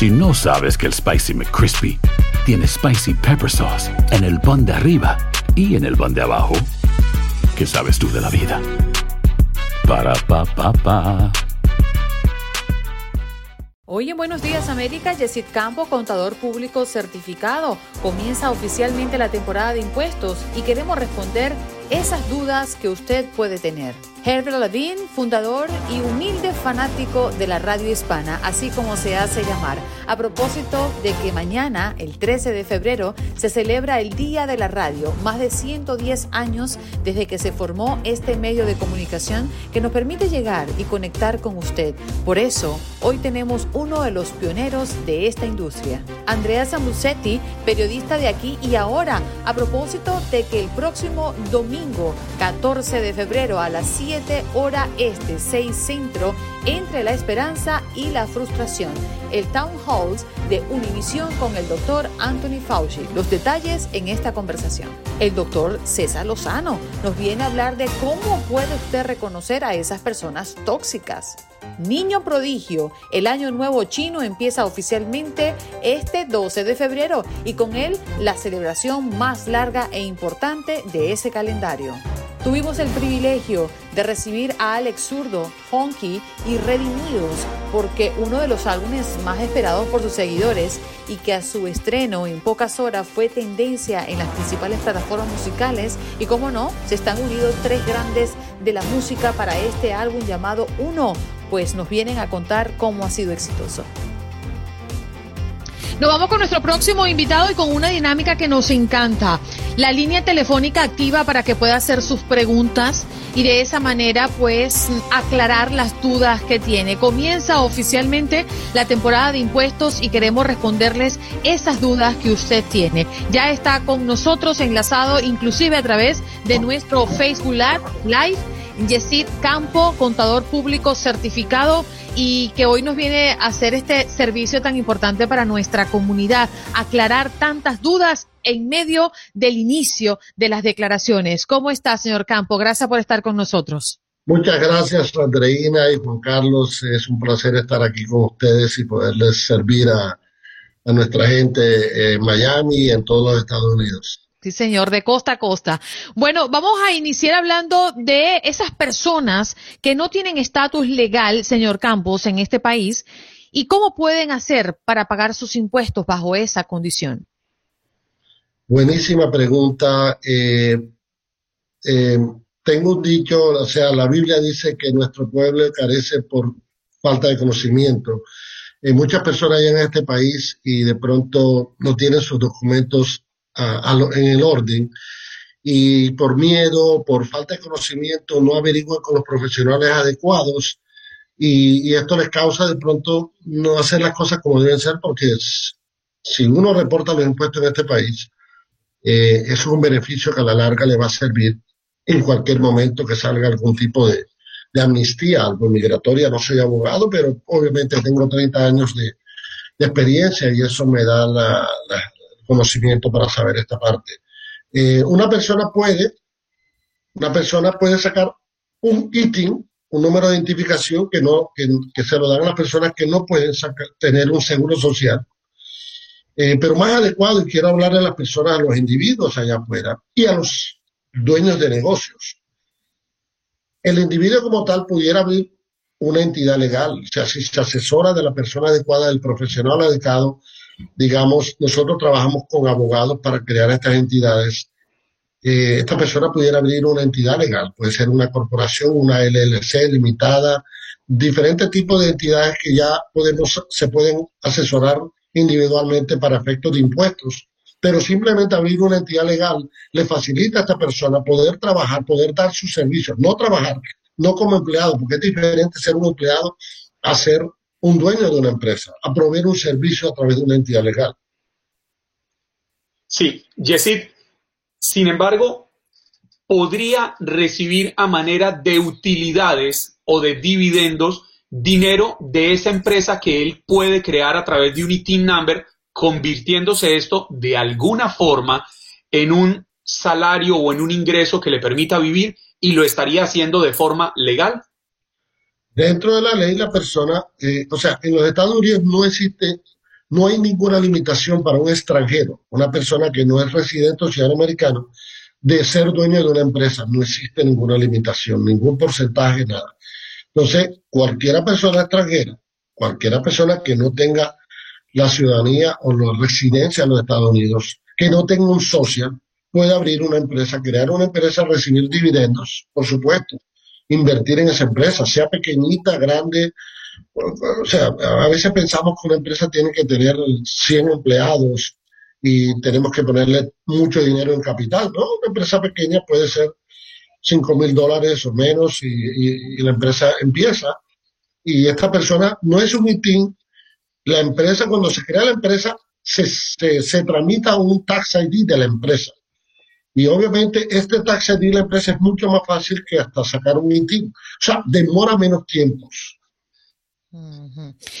Si no sabes que el Spicy McCrispy tiene Spicy Pepper Sauce en el pan de arriba y en el pan de abajo, ¿qué sabes tú de la vida? Para, pa, pa, pa. Hoy en Buenos Días América, Yesid Campo, contador público certificado, comienza oficialmente la temporada de impuestos y queremos responder esas dudas que usted puede tener. Herbert Levine, fundador y humilde fanático de la radio hispana, así como se hace llamar, a propósito de que mañana, el 13 de febrero, se celebra el Día de la Radio, más de 110 años desde que se formó este medio de comunicación que nos permite llegar y conectar con usted. Por eso, hoy tenemos uno de los pioneros de esta industria. Andrea Samusetti, periodista de aquí y ahora, a propósito de que el próximo domingo, 14 de febrero a las 7 hora este, 6 centro, entre la esperanza y la frustración. El Town Halls de Univisión con el doctor Anthony Fauci. Los detalles en esta conversación. El doctor César Lozano nos viene a hablar de cómo puede usted reconocer a esas personas tóxicas. Niño Prodigio, el año nuevo chino empieza oficialmente este 12 de febrero y con él la celebración más larga e importante de ese calendario. Tuvimos el privilegio de recibir a Alex Zurdo, Honky y Redimidos, porque uno de los álbumes más esperados por sus seguidores y que a su estreno en pocas horas fue tendencia en las principales plataformas musicales y como no, se están unidos tres grandes de la música para este álbum llamado Uno, pues nos vienen a contar cómo ha sido exitoso. Nos vamos con nuestro próximo invitado y con una dinámica que nos encanta. La línea telefónica activa para que pueda hacer sus preguntas y de esa manera pues aclarar las dudas que tiene. Comienza oficialmente la temporada de impuestos y queremos responderles esas dudas que usted tiene. Ya está con nosotros enlazado inclusive a través de nuestro Facebook Live Yesid Campo, contador público certificado y que hoy nos viene a hacer este servicio tan importante para nuestra comunidad, aclarar tantas dudas en medio del inicio de las declaraciones. ¿Cómo está, señor Campo? Gracias por estar con nosotros. Muchas gracias, Andreina y Juan Carlos. Es un placer estar aquí con ustedes y poderles servir a, a nuestra gente en Miami y en todos los Estados Unidos. Sí, señor, de costa a costa. Bueno, vamos a iniciar hablando de esas personas que no tienen estatus legal, señor Campos, en este país, y cómo pueden hacer para pagar sus impuestos bajo esa condición. Buenísima pregunta. Eh, eh, tengo un dicho, o sea, la Biblia dice que nuestro pueblo carece por falta de conocimiento. Hay muchas personas en este país y de pronto no tienen sus documentos en el orden y por miedo, por falta de conocimiento, no averiguan con los profesionales adecuados y, esto les causa de pronto no hacer las cosas como deben ser porque si uno reporta los impuestos en este país, eh, es un beneficio que a la larga le va a servir en cualquier momento que salga algún tipo de, amnistía, algo migratoria. No soy abogado, pero obviamente tengo 30 años de, experiencia y eso me da la, conocimiento para saber esta parte. Eh, una persona puede, una persona puede sacar un ITIN, un número de identificación que no, que, se lo dan a las personas que no pueden tener un seguro social. Eh, pero más adecuado, y quiero hablar de las personas, a los individuos allá afuera y a los dueños de negocios. El individuo como tal pudiera abrir una entidad legal, o sea, si se asesora de la persona adecuada, del profesional adecuado, digamos, nosotros trabajamos con abogados para crear estas entidades. Eh, esta persona pudiera abrir una entidad legal, puede ser una corporación, una LLC limitada, diferentes tipos de entidades que ya podemos, se pueden asesorar individualmente para efectos de impuestos. Pero simplemente abrir una entidad legal le facilita a esta persona poder trabajar, poder dar sus servicios, no trabajar, no como empleado, porque es diferente ser un empleado a ser un dueño de una empresa a proveer un servicio a través de una entidad legal. Sí, Yesid, sin embargo, podría recibir a manera de utilidades o de dividendos dinero de esa empresa que él puede crear a través de un ITIN number, convirtiéndose esto de alguna forma en un salario o en un ingreso que le permita vivir y lo estaría haciendo de forma legal. Dentro de la ley, la persona, eh, o sea, en los Estados Unidos no existe no hay ninguna limitación para un extranjero, una persona que no es residente o ciudadano americano, de ser dueño de una empresa. No existe ninguna limitación, ningún porcentaje, nada. Entonces, cualquiera persona extranjera, cualquiera persona que no tenga la ciudadanía o la residencia en los Estados Unidos, que no tenga un social, puede abrir una empresa, crear una empresa, recibir dividendos, por supuesto, invertir en esa empresa, sea pequeñita, grande. O sea, a veces pensamos que una empresa tiene que tener 100 empleados y tenemos que ponerle mucho dinero en capital, ¿no? Una empresa pequeña puede ser 5 mil dólares o menos y, la empresa empieza. Y esta persona no es un meeting. La empresa, cuando se crea la empresa, se, se, se tramita un tax ID de la empresa. Y obviamente este tax ID la empresa es mucho más fácil que hasta sacar un INTIN. O sea, demora menos tiempos.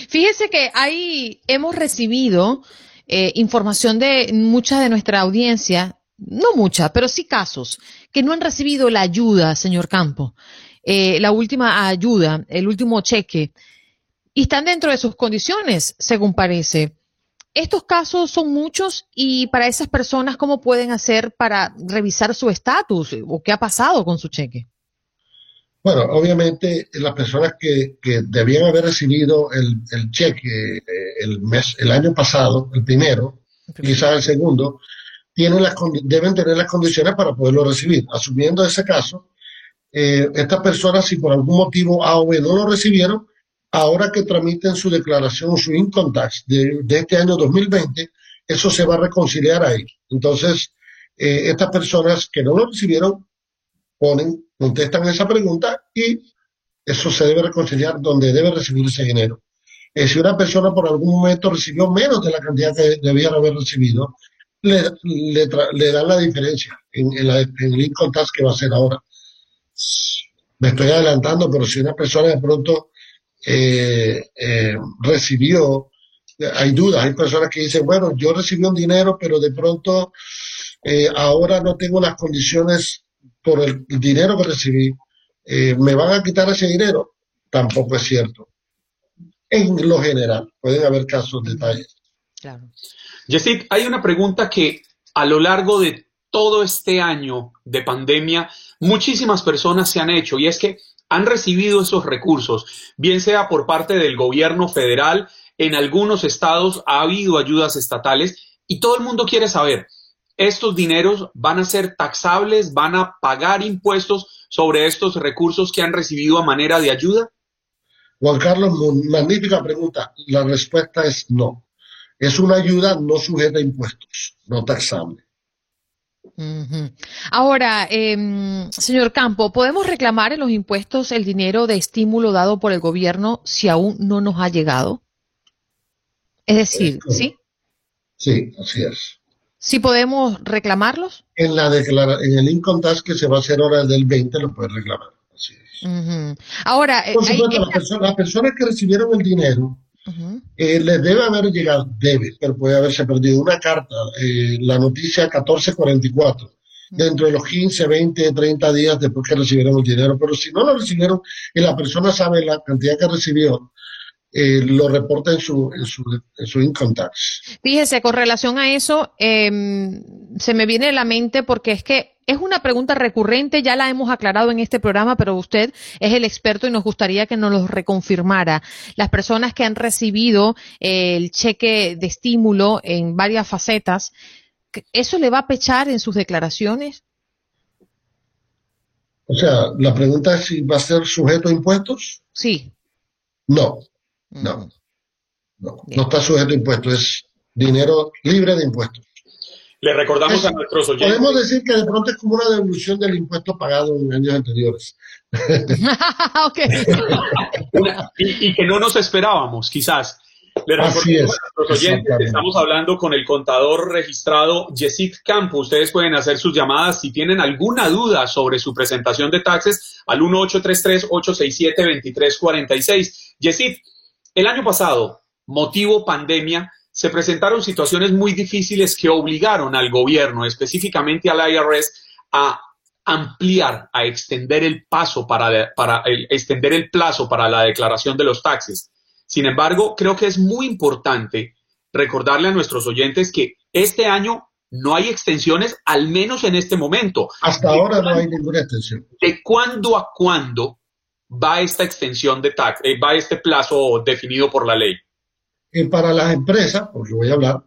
Fíjese que ahí hemos recibido eh, información de mucha de nuestra audiencia, no mucha, pero sí casos, que no han recibido la ayuda, señor Campo, eh, la última ayuda, el último cheque, y están dentro de sus condiciones, según parece. Estos casos son muchos y para esas personas, ¿cómo pueden hacer para revisar su estatus o qué ha pasado con su cheque? Bueno, obviamente las personas que, debían haber recibido el, cheque eh, el mes, el año pasado, el primero, quizás el segundo, tienen las, deben tener las condiciones para poderlo recibir. Asumiendo ese caso, eh, estas personas, si por algún motivo A o B no lo recibieron, ahora que tramiten su declaración, su income tax de, este año 2020, eso se va a reconciliar ahí. Entonces, eh, estas personas que no lo recibieron ponen, contestan esa pregunta y eso se debe reconciliar donde debe recibir ese dinero. Eh, si una persona por algún momento recibió menos de la cantidad que debía haber recibido, le, dan la diferencia en, el income que va a hacer ahora. Me estoy adelantando, pero si una persona de pronto eh, eh, recibió, hay dudas, hay personas que dicen, bueno, yo recibí un dinero, pero de pronto eh, ahora no tengo las condiciones por el, dinero que recibí, ¿me van a quitar ese dinero? Tampoco es cierto. En lo general, pueden haber casos, detalles. Claro. Jessica, hay una pregunta que a lo largo de todo este año de pandemia, muchísimas personas se han hecho y es que han recibido esos recursos, bien sea por parte del gobierno federal, en algunos estados ha habido ayudas estatales y todo el mundo quiere saber, ¿estos dineros van a ser taxables? ¿Van a pagar impuestos sobre estos recursos que han recibido a manera de ayuda? Juan Carlos, magnífica pregunta. La respuesta es no. Es una ayuda no sujeta a impuestos, no taxable. Ahora, em, señor Campo, ¿podemos reclamar en los impuestos el dinero de estímulo dado por el gobierno si aún no nos ha llegado? Es decir, ¿sí? Sí, así es. ¿Sí podemos reclamarlos? En, la en el income tax que se va a hacer ahora del 20 lo puede reclamar. Así es. Ahora, por supuesto, las personas que recibieron el dinero eh, le debe haber llegado, debe, pero puede haberse perdido una carta, eh, la noticia 1444, dentro de los 15, 20, 30 días después que recibieron el dinero. Pero si no lo recibieron y la persona sabe la cantidad que recibió, eh, lo reporta en su, en su, en su income tax. Fíjese, con relación a eso, em, se me viene a la mente porque es que es una pregunta recurrente, ya la hemos aclarado en este programa, pero usted es el experto y nos gustaría que nos lo reconfirmara. Las personas que han recibido eh, el cheque de estímulo en varias facetas, ¿eso le va a pechar en sus declaraciones? O sea, la pregunta es si va a ser sujeto a impuestos. Sí. No, no, no, no está sujeto a impuestos, es dinero libre de impuestos. Le recordamos a nuestros oyentes. Podemos decir que de pronto es como una devolución del impuesto pagado en años anteriores. y, que no nos esperábamos, quizás. Le recordamos a nuestros oyentes que estamos hablando con el contador registrado Yesid Campo. Ustedes pueden hacer sus llamadas si tienen alguna duda sobre su presentación de taxes al 1833-867-2346. Yesid, el año pasado, motivo pandemia, se presentaron situaciones muy difíciles que obligaron al gobierno, específicamente al IRS, a ampliar, a extender el paso para, para extender el plazo para la declaración de los taxes. Sin embargo, creo que es muy importante recordarle a nuestros oyentes que este año no hay extensiones, al menos en este momento. Hasta ahora no hay ninguna extensión. ¿De cuándo a cuándo va esta extensión de TAC, eh, va este plazo definido por la ley? Y para las empresas, porque voy a hablar,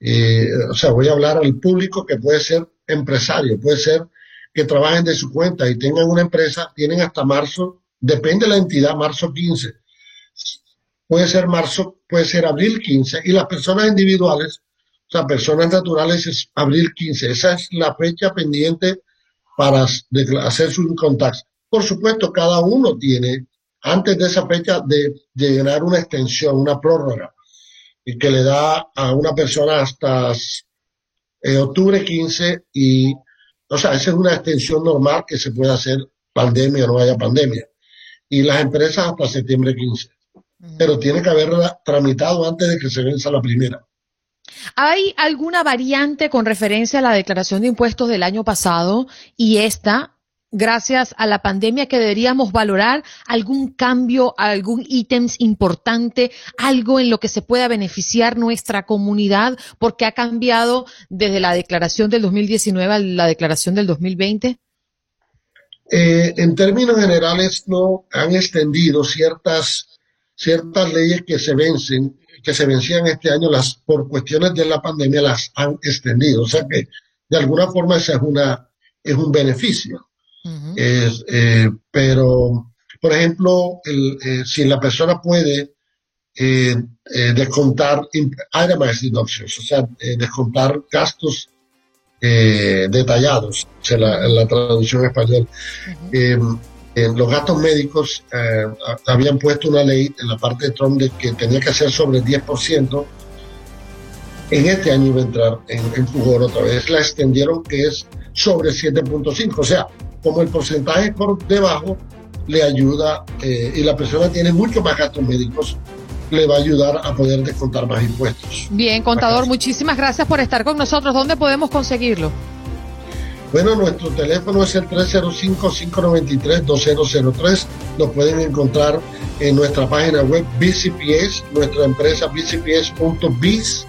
eh, o sea, voy a hablar al público que puede ser empresario, puede ser que trabajen de su cuenta y tengan una empresa, tienen hasta marzo, depende de la entidad, marzo 15. Puede ser marzo, puede ser abril 15. Y las personas individuales, o sea, personas naturales es abril 15. Esa es la fecha pendiente para hacer su income Por supuesto, cada uno tiene, antes de esa fecha, de, de una extensión, una prórroga, y que le da a una persona hasta eh, octubre 15 y o sea, esa es una extensión normal que se puede hacer pandemia o no haya pandemia. Y las empresas hasta septiembre 15. Pero tiene que haberla tramitado antes de que se venza la primera. ¿Hay alguna variante con referencia a la declaración de impuestos del año pasado y esta gracias a la pandemia que deberíamos valorar algún cambio, algún ítem importante, algo en lo que se pueda beneficiar nuestra comunidad porque ha cambiado desde la declaración del 2019 a la declaración del 2020? Eh, en términos generales no han extendido ciertas ciertas leyes que se vencen que se vencían este año las por cuestiones de la pandemia las han extendido o sea que de alguna forma esa es una es un beneficio es, eh, pero, por ejemplo, el, eh, si la persona puede eh, descontar o sea, descontar gastos detallados, o la, la traducción español. en los gastos médicos habían puesto una ley en la parte de Trump de que tenía que ser sobre el 10%. En este año iba a entrar en, en fugor otra vez. La extendieron que es sobre 7.5. O sea, como el porcentaje por debajo le ayuda eh, y la persona tiene mucho más gastos médicos, le va a ayudar a poder descontar más impuestos. Bien, contador, muchísimas gracias por estar con nosotros. ¿Dónde podemos conseguirlo? Bueno, nuestro teléfono es el 305-593-2003. Nos pueden encontrar en nuestra página web BCPS, nuestra empresa bcps.biz,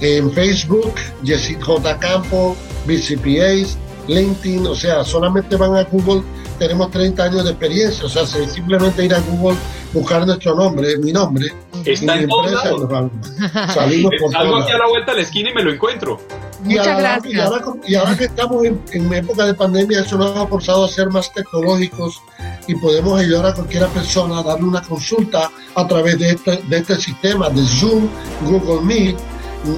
en Facebook, Jessit J. Campo, BCPS, LinkedIn, o sea, solamente van a Google, tenemos 30 años de experiencia, o sea, simplemente ir a Google, buscar nuestro nombre, mi nombre, Está en empresa, salimos por Salgo aquí a la vuelta de la esquina y me lo encuentro. Muchas gracias. Y ahora, que estamos en, época de pandemia, eso nos ha forzado a ser más tecnológicos y podemos ayudar a cualquier persona a darle una consulta a través de este, de este sistema de Zoom, Google Meet.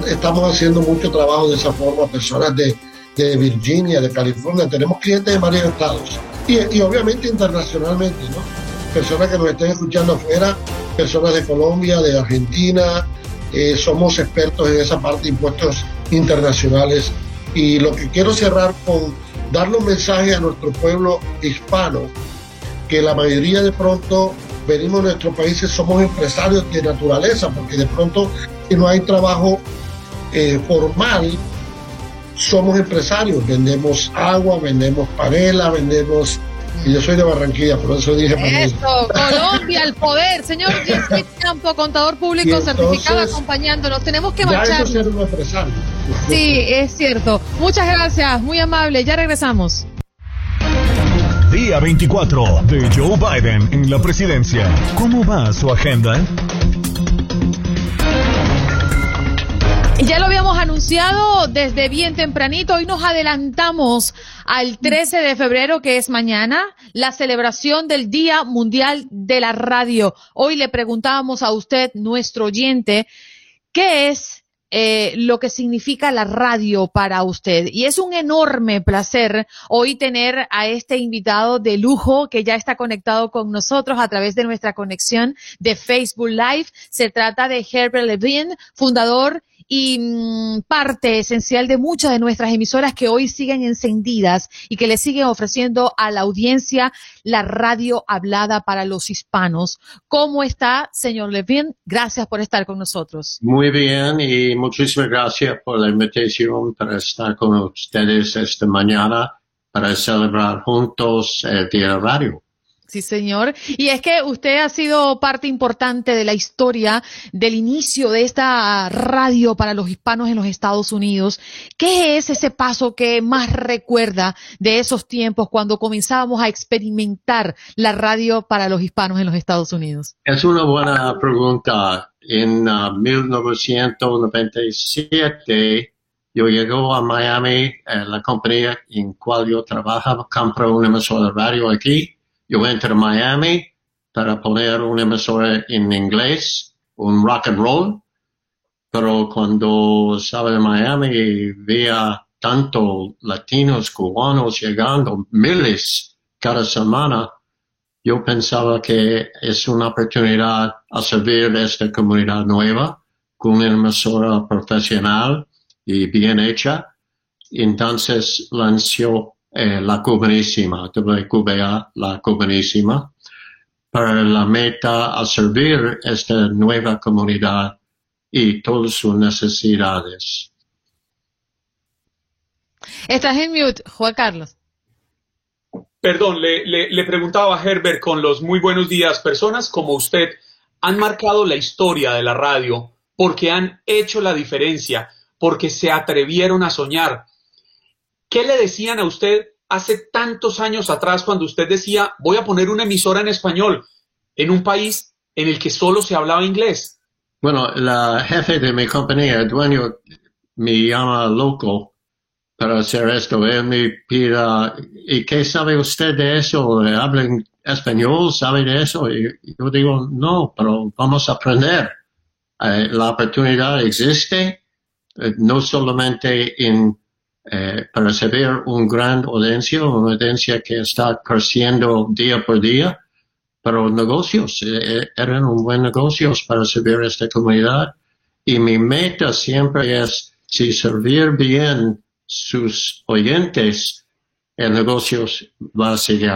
Estamos haciendo mucho trabajo de esa forma, personas de de Virginia, de California, tenemos clientes de varios estados y, obviamente internacionalmente, ¿no? Personas que nos estén escuchando afuera, personas de Colombia, de Argentina, eh, somos expertos en esa parte de impuestos internacionales y lo que quiero cerrar con darle un mensaje a nuestro pueblo hispano, que la mayoría de pronto venimos a nuestros países, somos empresarios de naturaleza, porque de pronto si no hay trabajo eh, formal, somos empresarios, vendemos agua, vendemos panela, vendemos... Y yo soy de Barranquilla, por eso dije Eso, Colombia, el poder. Señor Campo, contador público certificado, acompañándonos. Tenemos que marchar. Eso ser un empresario. Sí, es cierto. Muchas gracias, muy amable. Ya regresamos. Día 24 de Joe Biden en la presidencia. ¿Cómo va su agenda? Desde bien tempranito. Hoy nos adelantamos al 13 de febrero, que es mañana, la celebración del Día Mundial de la Radio. Hoy le preguntábamos a usted, nuestro oyente, ¿qué es eh, lo que significa la radio para usted. Y es un enorme placer hoy tener a este invitado de lujo que ya está conectado con nosotros a través de nuestra conexión de Facebook Live. Se trata de Herbert Levine, fundador y mm, parte esencial de muchas de nuestras emisoras que hoy siguen encendidas y que le siguen ofreciendo a la audiencia la radio hablada para los hispanos. ¿Cómo está, señor Levin? Gracias por estar con nosotros. Muy bien y muchísimas gracias por la invitación para estar con ustedes esta mañana para celebrar juntos el Día Radio. Sí, señor. Y es que usted ha sido parte importante de la historia del inicio de esta radio para los hispanos en los Estados Unidos. ¿Qué es ese paso que más recuerda de esos tiempos cuando comenzábamos a experimentar la radio para los hispanos en los Estados Unidos? Es una buena pregunta. En 1997 uh, yo llegué a Miami, eh, la compañía en cual yo trabajaba compró una emisora de radio aquí yo entré a Miami para poner una emisora en inglés, un rock and roll, pero cuando estaba en Miami veía tanto latinos, cubanos llegando, miles cada semana, yo pensaba que es una oportunidad a servir a esta comunidad nueva con una emisora profesional y bien hecha. Entonces lanzó eh, la cubanísima, WQBA, la cubanísima, para la meta a servir esta nueva comunidad y todas sus necesidades. Estás en mute, Juan Carlos. Perdón, le, le, preguntaba a Herbert con los muy buenos días. Personas como usted han marcado la historia de la radio porque han hecho la diferencia, porque se atrevieron a soñar, ¿Qué le decían a usted hace tantos años atrás cuando usted decía, voy a poner una emisora en español en un país en el que solo se hablaba inglés? Bueno, la jefe de mi compañía, el dueño, me llama loco para hacer esto. Él me pide, ¿y qué sabe usted de eso? ¿Habla español? ¿Sabe de eso? Y yo digo, no, pero vamos a aprender. Eh, la oportunidad existe, eh, no solamente en eh, para servir un gran audiencia, una audiencia que está creciendo día por día, pero negocios eh, eran un buen negocios para servir a esta comunidad. Y mi meta siempre es si servir bien sus oyentes, el negocio va a seguir.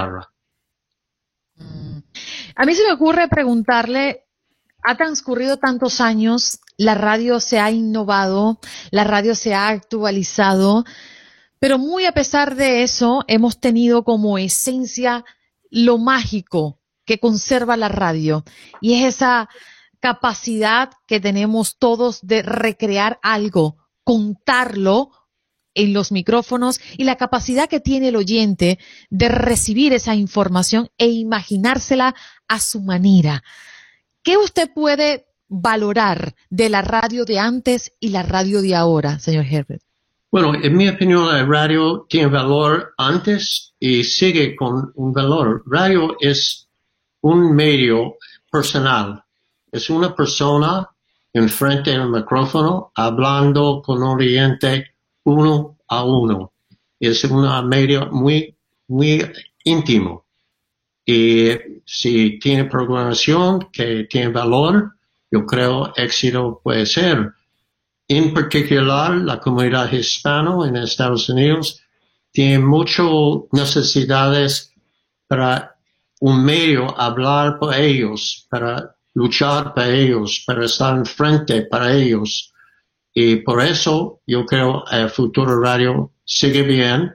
A mí se me ocurre preguntarle, ha transcurrido tantos años la radio se ha innovado, la radio se ha actualizado, pero muy a pesar de eso, hemos tenido como esencia lo mágico que conserva la radio y es esa capacidad que tenemos todos de recrear algo, contarlo en los micrófonos y la capacidad que tiene el oyente de recibir esa información e imaginársela a su manera. ¿Qué usted puede valorar de la radio de antes y la radio de ahora, señor Herbert? Bueno, en mi opinión, la radio tiene valor antes y sigue con un valor. Radio es un medio personal. Es una persona enfrente del micrófono hablando con un oyente uno a uno. Es un medio muy, muy íntimo. Y si tiene programación que tiene valor, yo creo éxito puede ser. En particular, la comunidad hispana en Estados Unidos tiene muchas necesidades para un medio hablar por ellos, para luchar para ellos, para estar enfrente para ellos. Y por eso yo creo el futuro radio sigue bien.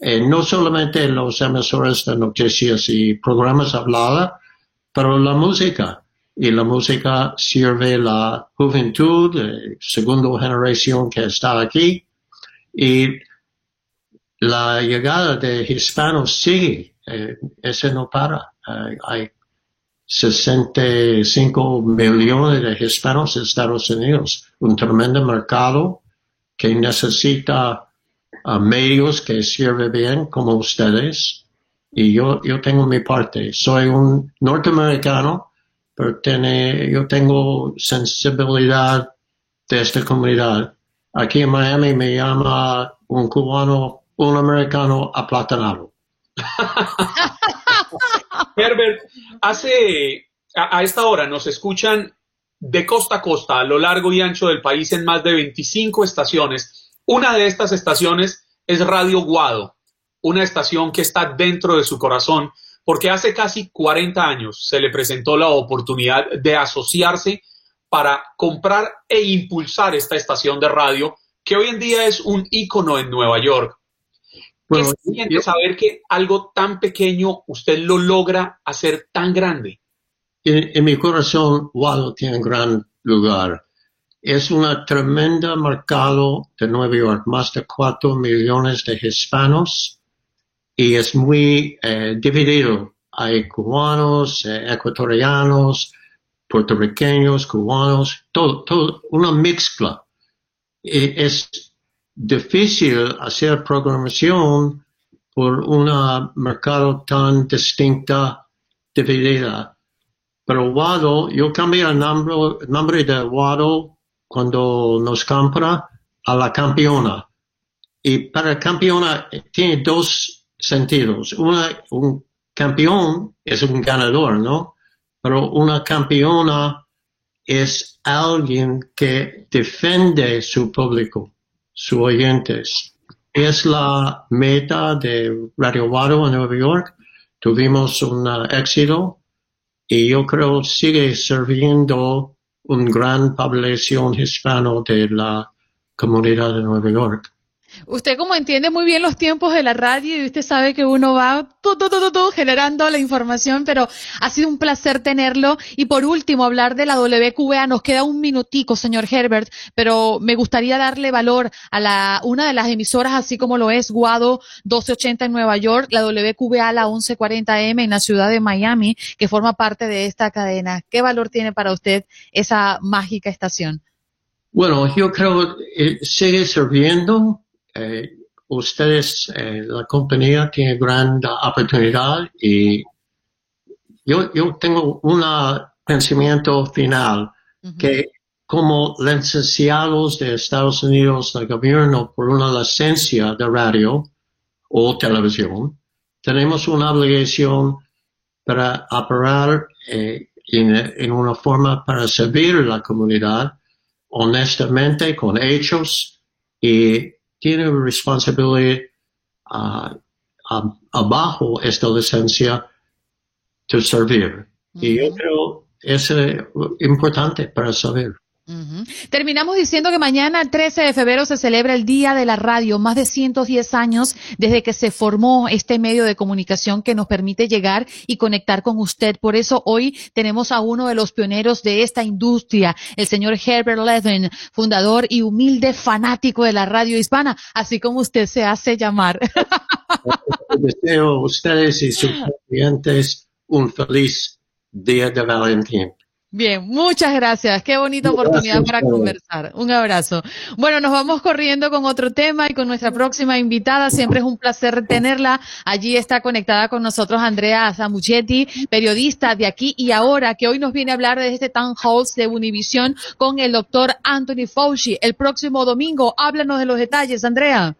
Eh, no solamente los emisores de noticias y programas hablados, pero la música y la música sirve la juventud, eh, segunda generación que está aquí, y la llegada de hispanos sigue, eh, ese no para. hay 65 millones de hispanos en Estados Unidos, un tremendo mercado que necesita uh, medios que sirven bien como ustedes. Y yo, yo tengo mi parte. Soy un norteamericano pero yo tengo sensibilidad de esta comunidad. Aquí en Miami me llama un cubano, un americano aplatanado. Herbert, hace a, a, esta hora nos escuchan de costa a costa, a lo largo y ancho del país, en más de 25 estaciones. Una de estas estaciones es Radio Guado, una estación que está dentro de su corazón porque hace casi 40 años se le presentó la oportunidad de asociarse para comprar e impulsar esta estación de radio que hoy en día es un ícono en Nueva York. ¿Qué se siente saber que algo tan pequeño usted lo logra hacer tan grande? En, mi corazón, Wado tiene un gran lugar. Es una tremenda mercado de Nueva York, más de cuatro millones de hispanos y es muy eh, dividido. Hay cubanos, eh, ecuatorianos, puertorriqueños, cubanos, todo, todo, una mezcla. es difícil hacer programación por un mercado tan distinta, dividida. Pero Wado, yo cambié el nombre, nombre de Wado cuando nos compra a la campeona. Y para campeona tiene dos sentidos. Una, un campeón es un ganador, ¿no? Pero una campeona es alguien que defiende su público, sus oyentes. Es la meta de Radio Wado en Nueva York. Tuvimos un éxito y yo creo sigue sirviendo una gran población hispano de la comunidad de Nueva York. Usted como entiende muy bien los tiempos de la radio y usted sabe que uno va generando la información, pero ha sido un placer tenerlo. Y por último, hablar de la WQA. Nos queda un minutico, señor Herbert, pero me gustaría darle valor a la, una de las emisoras, así como lo es Guado 1280 en Nueva York, la WQA, la 1140M en la ciudad de Miami, que forma parte de esta cadena. ¿Qué valor tiene para usted esa mágica estación? Bueno, yo creo que sigue sirviendo eh, ustedes, eh, la compañía tiene gran oportunidad y yo, yo tengo un pensamiento final que como licenciados de Estados Unidos del gobierno por una licencia de radio o televisión, tenemos una obligación para operar eh, en, en, una forma para servir a la comunidad honestamente, con hechos y tiene responsabilidad uh, abajo esta licencia de servir. Y yo creo es importante para saber. Terminamos diciendo que mañana, el 13 de febrero, se celebra el Día de la Radio, más de 110 años desde que se formó este medio de comunicación que nos permite llegar y conectar con usted. Por eso hoy tenemos a uno de los pioneros de esta industria, el señor Herbert Levin, fundador y humilde fanático de la radio hispana, así como usted se hace llamar. Deseo a ustedes y sus clientes un feliz Día de Valentín. Bien, muchas gracias. Qué bonita oportunidad para conversar. Un abrazo. Bueno, nos vamos corriendo con otro tema y con nuestra próxima invitada. Siempre es un placer tenerla. Allí está conectada con nosotros Andrea Zamuchetti, periodista de aquí y ahora, que hoy nos viene a hablar de este Town Hall de Univision con el doctor Anthony Fauci. El próximo domingo, háblanos de los detalles, Andrea.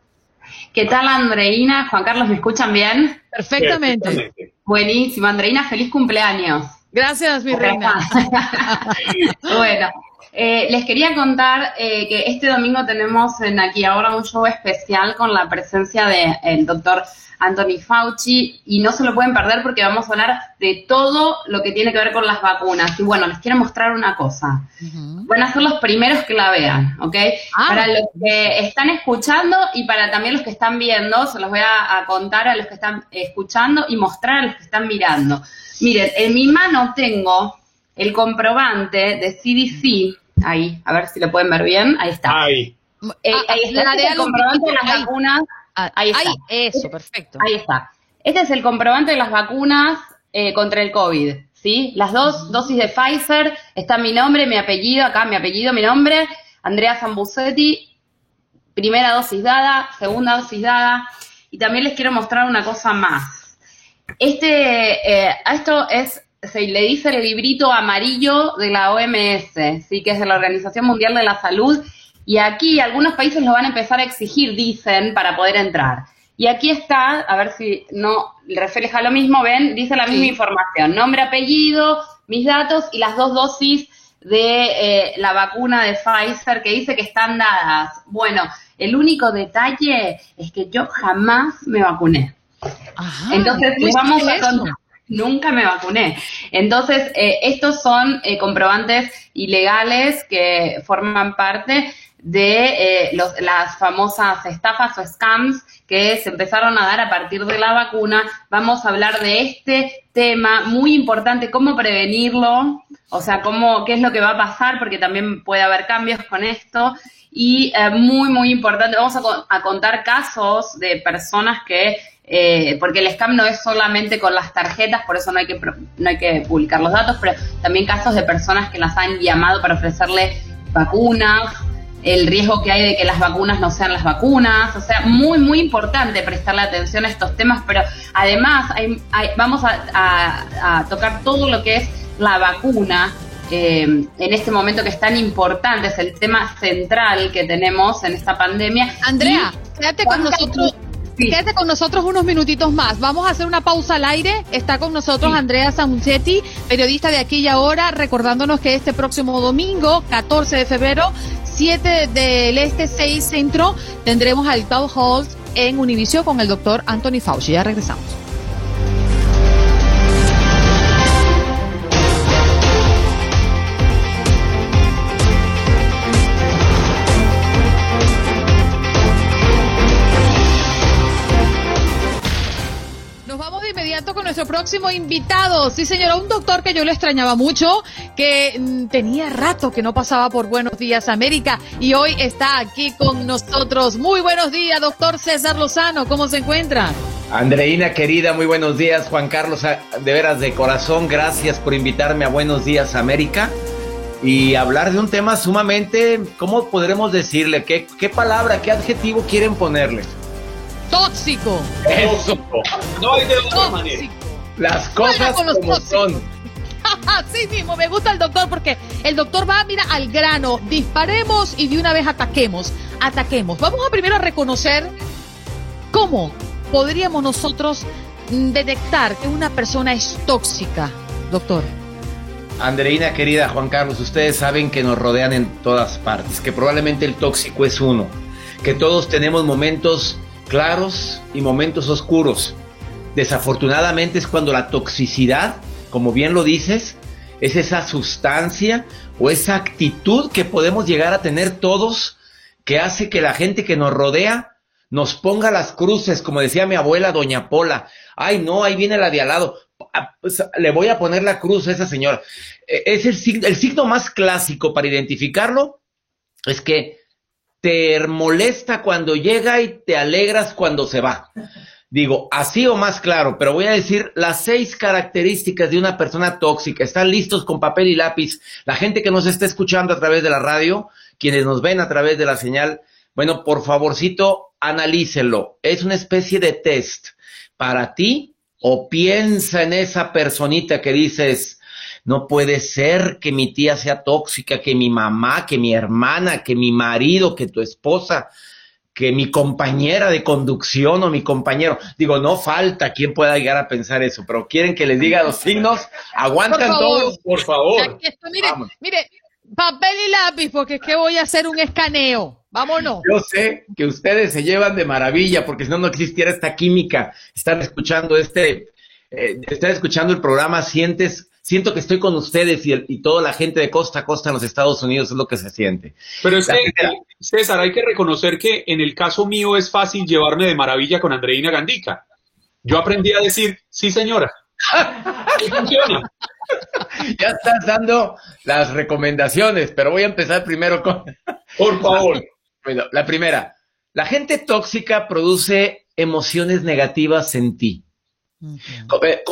¿Qué tal, Andreina? Juan Carlos, ¿me escuchan bien? Perfectamente. Buenísimo, Andreina, feliz cumpleaños. Gracias, mi reina. bueno, eh, les quería contar eh, que este domingo tenemos en aquí ahora un show especial con la presencia del doctor Anthony Fauci y no se lo pueden perder porque vamos a hablar de todo lo que tiene que ver con las vacunas. Y bueno, les quiero mostrar una cosa. Van a ser los primeros que la vean, ¿ok? Ah. Para los que están escuchando y para también los que están viendo, se los voy a contar a los que están escuchando y mostrar a los que están mirando. Miren, en mi mano tengo el comprobante de CDC, ahí, a ver si lo pueden ver bien, ahí está. Ahí. Eh, ah, ahí está, este es el comprobante de las vacunas. Ah, ahí está. eso, perfecto. Ahí está. Este es el comprobante de las vacunas eh, contra el COVID, ¿sí? Las dos dosis de Pfizer, está mi nombre, mi apellido, acá mi apellido, mi nombre, Andrea Zambusetti, primera dosis dada, segunda dosis dada, y también les quiero mostrar una cosa más. Este, eh, a esto es, se le dice el librito amarillo de la OMS, ¿sí? que es de la Organización Mundial de la Salud, y aquí algunos países lo van a empezar a exigir, dicen, para poder entrar. Y aquí está, a ver si no refleja lo mismo, ven, dice la misma información, nombre, apellido, mis datos y las dos dosis de eh, la vacuna de Pfizer que dice que están dadas. Bueno, el único detalle es que yo jamás me vacuné. Entonces, vamos a Nunca me vacuné. Entonces, eh, estos son eh, comprobantes ilegales que forman parte de eh, las famosas estafas o scams que se empezaron a dar a partir de la vacuna. Vamos a hablar de este tema muy importante, cómo prevenirlo, o sea, cómo, qué es lo que va a pasar, porque también puede haber cambios con esto. Y eh, muy, muy importante, vamos a, contar casos de personas que eh, porque el scam no es solamente con las tarjetas, por eso no hay, que, no hay que publicar los datos, pero también casos de personas que las han llamado para ofrecerle vacunas, el riesgo que hay de que las vacunas no sean las vacunas, o sea, muy, muy importante prestarle atención a estos temas, pero además vamos a, tocar todo lo que es la vacuna. Eh, en este momento que es tan importante, es el tema central que tenemos en esta pandemia. Andrea, quédate con nosotros. Quédate con nosotros unos minutitos más. Vamos a hacer una pausa al aire. Está con nosotros Andrea Samuchetti, periodista de aquí y ahora, recordándonos que este próximo domingo, 14 de febrero, 7 del Este, 6 Centro, tendremos al Town Hall en Univision con el doctor Anthony Fauci. Ya regresamos. Próximo invitado. Sí, señora, un doctor que yo le extrañaba mucho, que mm, tenía rato que no pasaba por Buenos Días América y hoy está aquí con nosotros. Muy buenos días, doctor César Lozano. ¿Cómo se encuentra? Andreina querida, muy buenos días. Juan Carlos, de veras de corazón, gracias por invitarme a Buenos Días América y hablar de un tema sumamente, ¿cómo podremos decirle? ¿Qué, qué palabra, qué adjetivo quieren ponerle? tóxico. Eso. No hay de otra manera. Las cosas como son. Así mismo, me gusta el doctor porque el doctor va, mira, al grano. Disparemos y de una vez ataquemos. Ataquemos. Vamos a primero a reconocer cómo podríamos nosotros detectar que una persona es tóxica, doctor. Andreina querida, Juan Carlos, ustedes saben que nos rodean en todas partes, que probablemente el tóxico es uno, que todos tenemos momentos claros y momentos oscuros. Desafortunadamente es cuando la toxicidad, como bien lo dices, es esa sustancia o esa actitud que podemos llegar a tener todos que hace que la gente que nos rodea nos ponga las cruces, como decía mi abuela doña Pola. Ay, no, ahí viene la de al lado. Ah, pues, le voy a poner la cruz a esa señora. E, es el, el signo más clásico para identificarlo. Es que te molesta cuando llega y te alegras cuando se va. Digo, así o más claro, pero voy a decir las seis características de una persona tóxica. ¿Están listos con papel y lápiz? La gente que nos está escuchando a través de la radio, quienes nos ven a través de la señal, bueno, por favorcito, analícenlo. Es una especie de test para ti o piensa en esa personita que dices, no puede ser que mi tía sea tóxica, que mi mamá, que mi hermana, que mi marido, que tu esposa, que mi compañera de conducción o mi compañero. Digo, no falta quien pueda llegar a pensar eso, pero quieren que les diga los signos. Aguantan todos, por favor. mire, mire, papel y lápiz, porque es que voy a hacer un escaneo. Vámonos. Yo sé que ustedes se llevan de maravilla, porque si no, no existiera esta química. Están escuchando este, eh, están escuchando el programa, sientes siento que estoy con ustedes y, y, toda la gente de costa a costa en los Estados Unidos es lo que se siente. Pero es que, César, hay que reconocer que en el caso mío es fácil llevarme de maravilla con Andreina Gandica. Yo aprendí a decir, sí señora. funciona. Ya estás dando las recomendaciones, pero voy a empezar primero con... Por favor. Bueno, la primera, la gente tóxica produce emociones negativas en ti. Eh,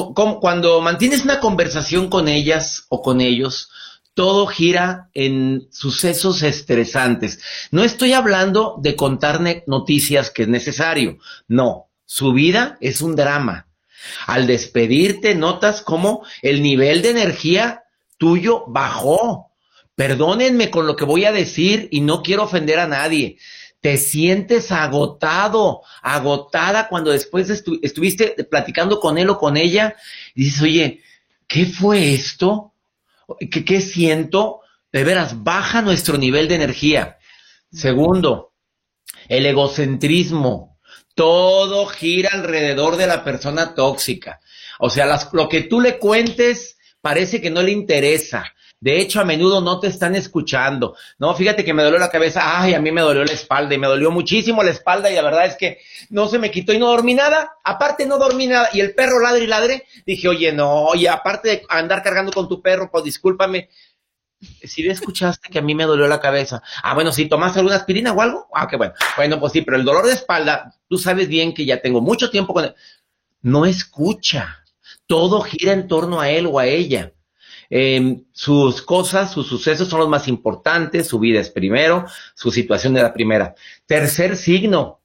cuando mantienes una conversación con ellas o con ellos, todo gira en sucesos estresantes. No estoy hablando de contar noticias que es necesario. No, su vida es un drama. Al despedirte notas cómo el nivel de energía tuyo bajó. Perdónenme con lo que voy a decir y no quiero ofender a nadie te sientes agotado, agotada cuando después estuviste platicando con él o con ella y dices, oye, ¿qué fue esto? ¿Qué, ¿Qué siento? De veras, baja nuestro nivel de energía. Segundo, el egocentrismo. Todo gira alrededor de la persona tóxica. O sea, las, lo que tú le cuentes parece que no le interesa. De hecho, a menudo no te están escuchando. No, fíjate que me dolió la cabeza. Ay, a mí me dolió la espalda y me dolió muchísimo la espalda y la verdad es que no se me quitó y no dormí nada. Aparte no dormí nada y el perro ladre y ladre. Dije, oye, no, y aparte de andar cargando con tu perro, pues discúlpame. Si escuchaste que a mí me dolió la cabeza. Ah, bueno, si tomaste alguna aspirina o algo. Ah, qué bueno. Bueno, pues sí, pero el dolor de espalda, tú sabes bien que ya tengo mucho tiempo con él. No escucha. Todo gira en torno a él o a ella. Eh, sus cosas, sus sucesos son los más importantes, su vida es primero, su situación es la primera. Tercer signo,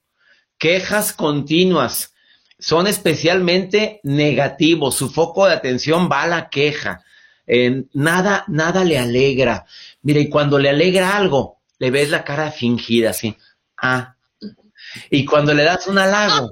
quejas continuas. Son especialmente negativos, su foco de atención va a la queja. Eh, nada, nada le alegra. Mire, y cuando le alegra algo, le ves la cara fingida, así. Ah. Y cuando le das un halago,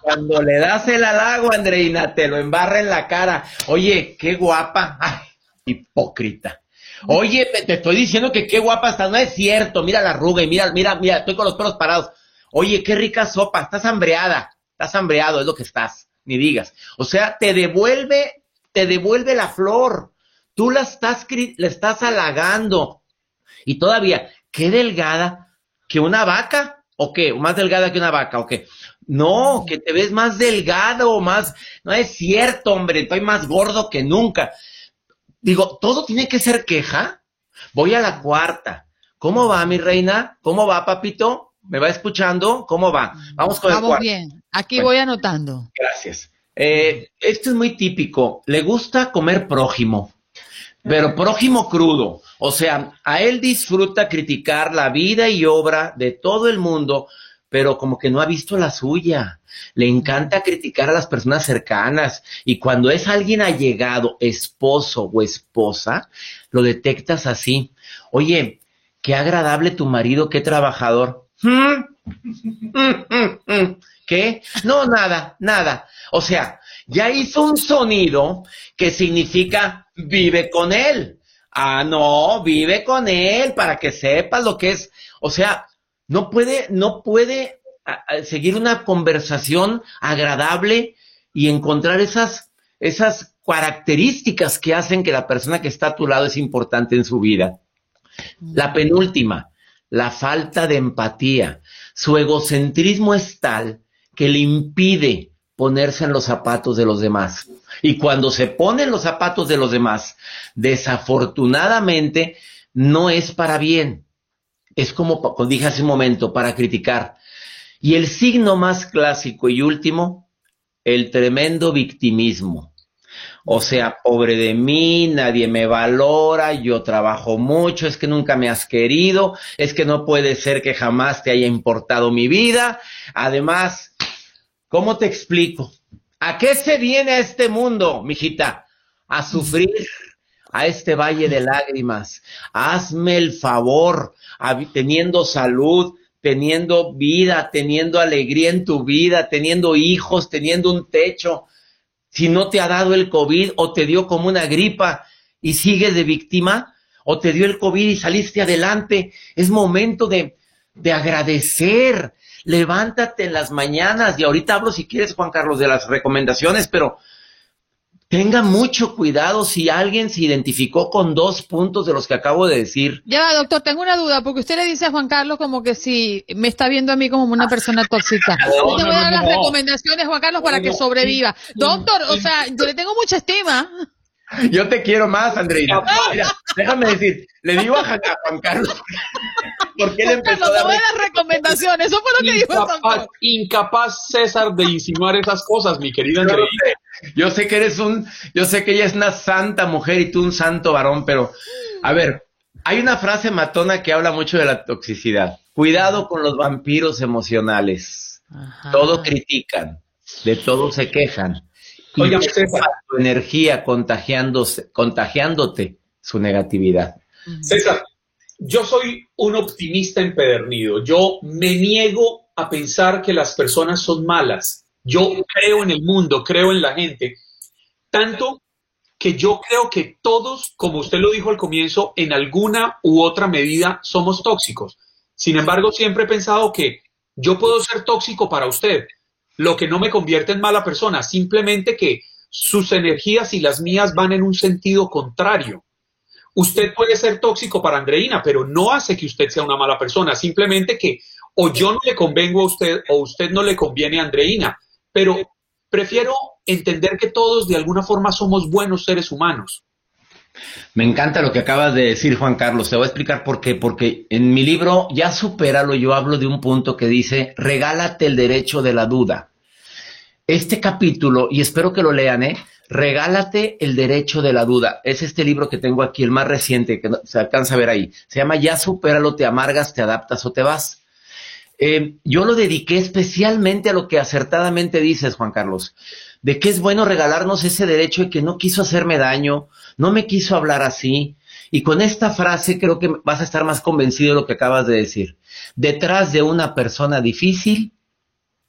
cuando le das el halago, Andreina, te lo embarra en la cara. Oye, qué guapa. Ay, hipócrita. Oye, te estoy diciendo que qué guapa estás. No es cierto. Mira la arruga y mira, mira, mira, estoy con los pelos parados. Oye, qué rica sopa. Estás hambreada. Estás hambreado, es lo que estás. Ni digas. O sea, te devuelve, te devuelve la flor. Tú la estás, le estás halagando. Y todavía, qué delgada que una vaca. ¿O qué? ¿Más delgada que una vaca? ¿O qué? No, que te ves más delgado, más... No es cierto, hombre, estoy más gordo que nunca. Digo, ¿todo tiene que ser queja? Voy a la cuarta. ¿Cómo va, mi reina? ¿Cómo va, papito? ¿Me va escuchando? ¿Cómo va? Vamos con Vamos bien. Aquí voy anotando. Gracias. Eh, esto es muy típico. Le gusta comer prójimo, pero prójimo crudo. O sea, a él disfruta criticar la vida y obra de todo el mundo pero como que no ha visto la suya. Le encanta criticar a las personas cercanas y cuando es alguien allegado, esposo o esposa, lo detectas así. Oye, qué agradable tu marido, qué trabajador. ¿Qué? No, nada, nada. O sea, ya hizo un sonido que significa vive con él. Ah, no, vive con él para que sepas lo que es. O sea, no puede, no puede seguir una conversación agradable y encontrar esas, esas características que hacen que la persona que está a tu lado es importante en su vida. La penúltima, la falta de empatía. Su egocentrismo es tal que le impide ponerse en los zapatos de los demás. Y cuando se pone en los zapatos de los demás, desafortunadamente no es para bien es como, como dije hace un momento, para criticar. Y el signo más clásico y último, el tremendo victimismo. O sea, pobre de mí, nadie me valora, yo trabajo mucho, es que nunca me has querido, es que no puede ser que jamás te haya importado mi vida. Además, ¿cómo te explico? ¿A qué se viene este mundo, mijita? A sufrir a este valle de lágrimas. Hazme el favor, teniendo salud, teniendo vida, teniendo alegría en tu vida, teniendo hijos, teniendo un techo. Si no te ha dado el COVID o te dio como una gripa y sigues de víctima, o te dio el COVID y saliste adelante, es momento de, de agradecer. Levántate en las mañanas y ahorita hablo si quieres, Juan Carlos, de las recomendaciones, pero Tenga mucho cuidado si alguien se identificó con dos puntos de los que acabo de decir. Ya, doctor, tengo una duda, porque usted le dice a Juan Carlos como que si me está viendo a mí como una persona tóxica. yo te voy a dar las recomendaciones, Juan Carlos, para que sobreviva. Doctor, o sea, yo le tengo mucha estima. Yo te quiero más, Andreina. déjame decir, le digo a, Juan Carlos. Porque él empezó a dar recomendaciones. Eso fue lo que dijo incapaz, incapaz César de insinuar esas cosas, mi querida Andreina. Yo sé que eres un, yo sé que ella es una santa mujer y tú un santo varón, pero a ver, hay una frase matona que habla mucho de la toxicidad. Cuidado con los vampiros emocionales. Todo critican, de todo se quejan. Oye, César, tu energía contagiándose, contagiándote su negatividad. César, yo soy un optimista empedernido. Yo me niego a pensar que las personas son malas. Yo creo en el mundo, creo en la gente. Tanto que yo creo que todos, como usted lo dijo al comienzo, en alguna u otra medida somos tóxicos. Sin embargo, siempre he pensado que yo puedo ser tóxico para usted, lo que no me convierte en mala persona, simplemente que sus energías y las mías van en un sentido contrario. Usted puede ser tóxico para Andreina, pero no hace que usted sea una mala persona, simplemente que o yo no le convengo a usted o usted no le conviene a Andreina, pero prefiero entender que todos de alguna forma somos buenos seres humanos. Me encanta lo que acabas de decir, Juan Carlos. Te voy a explicar por qué. Porque en mi libro, Ya supéralo, yo hablo de un punto que dice, regálate el derecho de la duda. Este capítulo, y espero que lo lean, ¿eh? Regálate el derecho de la duda. Es este libro que tengo aquí, el más reciente, que se alcanza a ver ahí. Se llama Ya supéralo, te amargas, te adaptas o te vas. Eh, yo lo dediqué especialmente a lo que acertadamente dices, Juan Carlos, de que es bueno regalarnos ese derecho de que no quiso hacerme daño, no me quiso hablar así. Y con esta frase creo que vas a estar más convencido de lo que acabas de decir. Detrás de una persona difícil,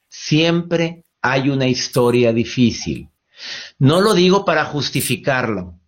siempre hay una historia difícil. No lo digo para justificarlo,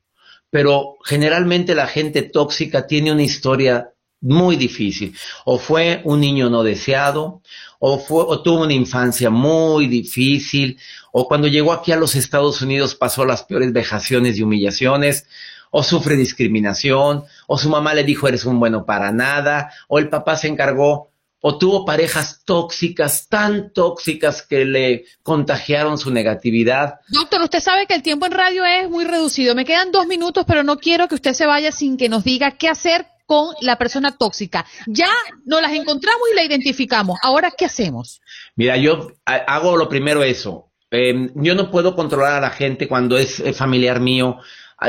pero generalmente la gente tóxica tiene una historia muy difícil. O fue un niño no deseado, o, tuvo una infancia muy difícil, o cuando llegó aquí a los Estados Unidos pasó las peores vejaciones y humillaciones, o sufre discriminación, o su mamá le dijo eres un bueno para nada, o el papá se encargó o tuvo parejas tóxicas, tan tóxicas que le contagiaron su negatividad. Doctor, usted sabe que el tiempo en radio es muy reducido. Me quedan dos minutos, pero no quiero que usted se vaya sin que nos diga qué hacer con la persona tóxica. Ya nos las encontramos y la identificamos. Ahora, ¿qué hacemos? Mira, yo hago lo primero eso. Em, yo no puedo controlar a la gente cuando es familiar mío.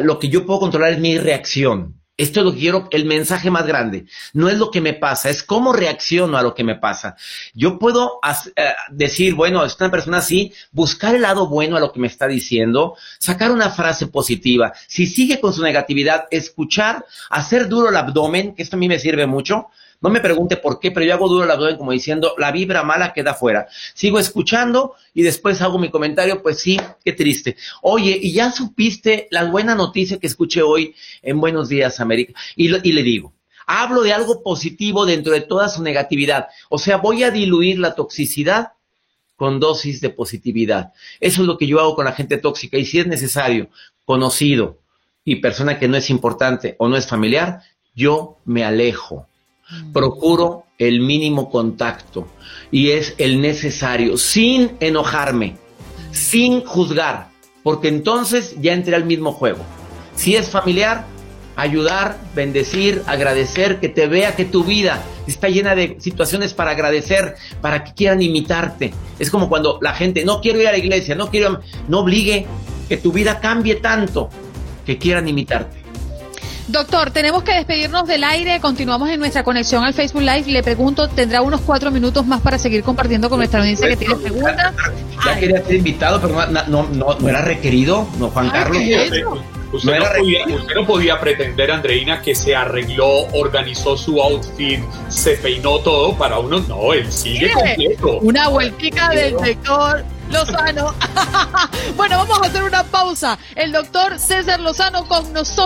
Lo que yo puedo controlar es mi reacción. Esto es lo que quiero, el mensaje más grande. No es lo que me pasa, es cómo reacciono a lo que me pasa. Yo puedo eh, decir, bueno, es una persona así, buscar el lado bueno a lo que me está diciendo, sacar una frase positiva. Si sigue con su negatividad, escuchar, hacer duro el abdomen, que esto a mí me sirve mucho, no me pregunte por qué, pero yo hago duro el abdomen como diciendo, la vibra mala queda fuera. Sigo escuchando y después hago mi comentario, pues sí, qué triste. Oye, ¿y ya supiste la buena noticia que escuché hoy en Buenos Días, América? Y, y le digo, hablo de algo positivo dentro de toda su negatividad. O sea, voy a diluir la toxicidad con dosis de positividad. Eso es lo que yo hago con la gente tóxica. Y si es necesario, conocido y persona que no es importante o no es familiar, yo me alejo procuro el mínimo contacto y es el necesario, sin enojarme, sin juzgar, porque entonces ya entré al mismo juego. Si es familiar, ayudar, bendecir, agradecer, que te vea que tu vida está llena de situaciones para agradecer, para que quieran imitarte. Es como cuando la gente, no quiero ir a la iglesia, no quiero, no obligue que tu vida cambie tanto que quieran imitarte. Doctor, tenemos que despedirnos del aire. Continuamos en nuestra conexión al Facebook Live. Le pregunto, ¿tendrá unos cuatro minutos más para seguir compartiendo con nuestra audiencia que tiene preguntas? Ya quería ser invitado, pero no, no, no, era requerido, no Juan Carlos. Usted no, podía, usted no, podía, pretender, Andreina, que se arregló, organizó su outfit, se peinó todo para uno. No, él sigue completo. Una vueltica del sector Lozano. bueno, vamos a hacer una pausa. El doctor César Lozano con nosotros.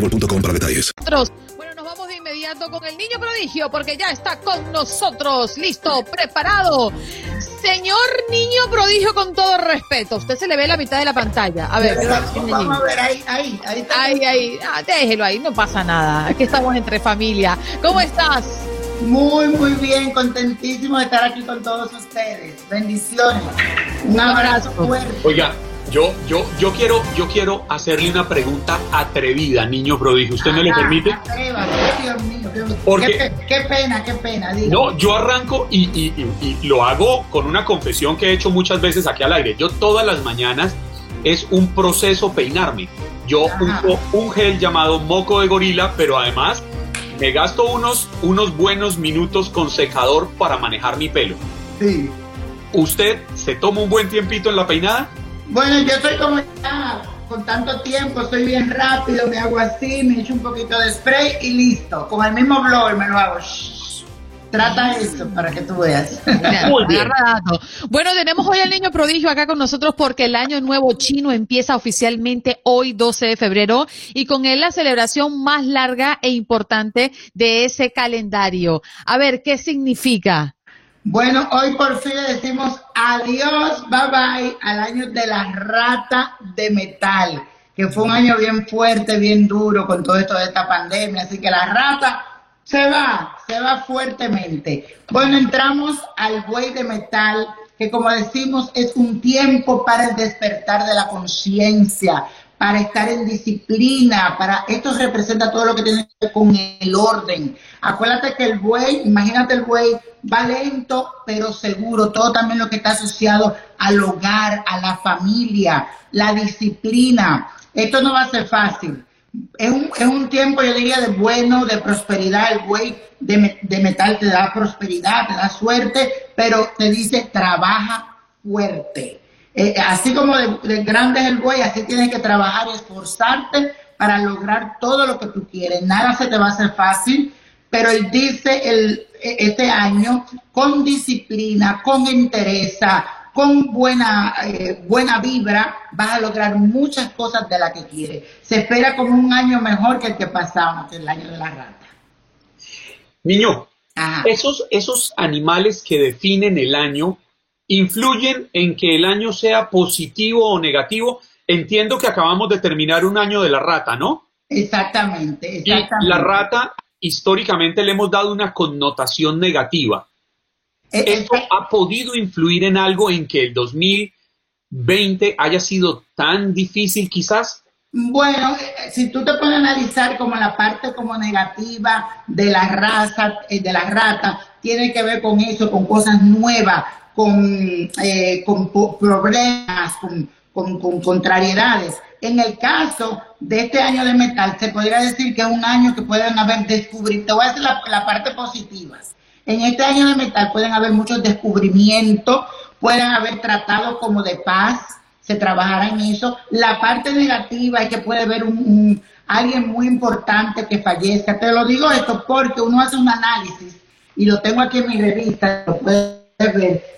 boostmobile para detalles. Bueno, nos vamos de inmediato con el niño prodigio porque ya está con nosotros, listo, preparado. Señor niño prodigio, con todo respeto, usted se le ve la mitad de la pantalla. A ver, vamos a ver, ahí, ahí, ahí está. Ahí, ahí, ah, déjelo ahí, no pasa nada. Aquí estamos entre familia. ¿Cómo estás? Muy, muy bien, contentísimo de estar aquí con todos ustedes. Bendiciones. Un abrazo fuerte. Oiga, yo, yo, yo quiero, yo quiero hacerle una pregunta atrevida, niño prodigio. ¿Usted me lo permite? Dios mío, Porque, qué, pena, qué pena. No, yo arranco y, lo hago con una confesión que he hecho muchas veces aquí al aire. Yo todas las mañanas es un proceso peinarme. Yo uso un gel llamado moco de gorila, pero además me gasto unos, unos buenos minutos con secador para manejar mi pelo. Sí. ¿Usted se toma un buen tiempito en la peinada? Bueno, yo soy como con tanto tiempo, soy bien rápido, me hago así, me echo un poquito de spray y listo. Con el mismo blower me lo hago. Trata eso para que tú veas. Bueno, tenemos hoy al niño prodigio acá con nosotros porque el año nuevo chino empieza oficialmente hoy 12 de febrero y con él la celebración más larga e importante de ese calendario. A ver, ¿qué significa? Bueno, hoy por fin le decimos adiós, bye bye al año de la rata de metal, que fue un año bien fuerte, bien duro con todo esto de esta pandemia, así que la rata se va, se va fuertemente. Bueno, entramos al buey de metal, que como decimos es un tiempo para el despertar de la conciencia, para estar en disciplina, para esto representa todo lo que tiene que ver con el orden. Acuérdate que el buey, imagínate el buey, va lento pero seguro, todo también lo que está asociado al hogar, a la familia, la disciplina. Esto no va a ser fácil. Es un, es un tiempo, yo diría, de bueno, de prosperidad. El buey de, de metal te da prosperidad, te da suerte, pero te dice trabaja fuerte eh, así como de, grande es el buey, así tienes que trabajar y esforzarte para lograr todo lo que tú quieres. Nada se te va a hacer fácil, pero él dice el, este año con disciplina, con interés, con buena, eh, buena vibra, vas a lograr muchas cosas de las que quieres. Se espera como un año mejor que el que pasamos, que el año de la rata. Niño, esos, esos animales que definen el año influyen en que el año sea positivo o negativo. Entiendo que acabamos de terminar un año de la rata, ¿no? Exactamente, exactamente. Y la rata, históricamente le hemos dado una connotación negativa. Eh, ¿Esto eh, ha podido influir en algo en que el 2020 haya sido tan difícil quizás? Bueno, eh, si tú te pones a analizar como la parte como negativa de la raza, de la rata, tiene que ver con eso, con cosas nuevas, con, eh, con problemas, con, con, contrariedades. En el caso de este año de metal, se podría decir que es un año que pueden haber descubrimientos. Te voy a decir la, parte positiva. En este año de metal pueden haber muchos descubrimientos, pueden haber tratados como de paz, se trabajará en eso. La parte negativa es que puede haber un, alguien muy importante que fallezca. Te lo digo esto porque uno hace un análisis y lo tengo aquí en mi revista, lo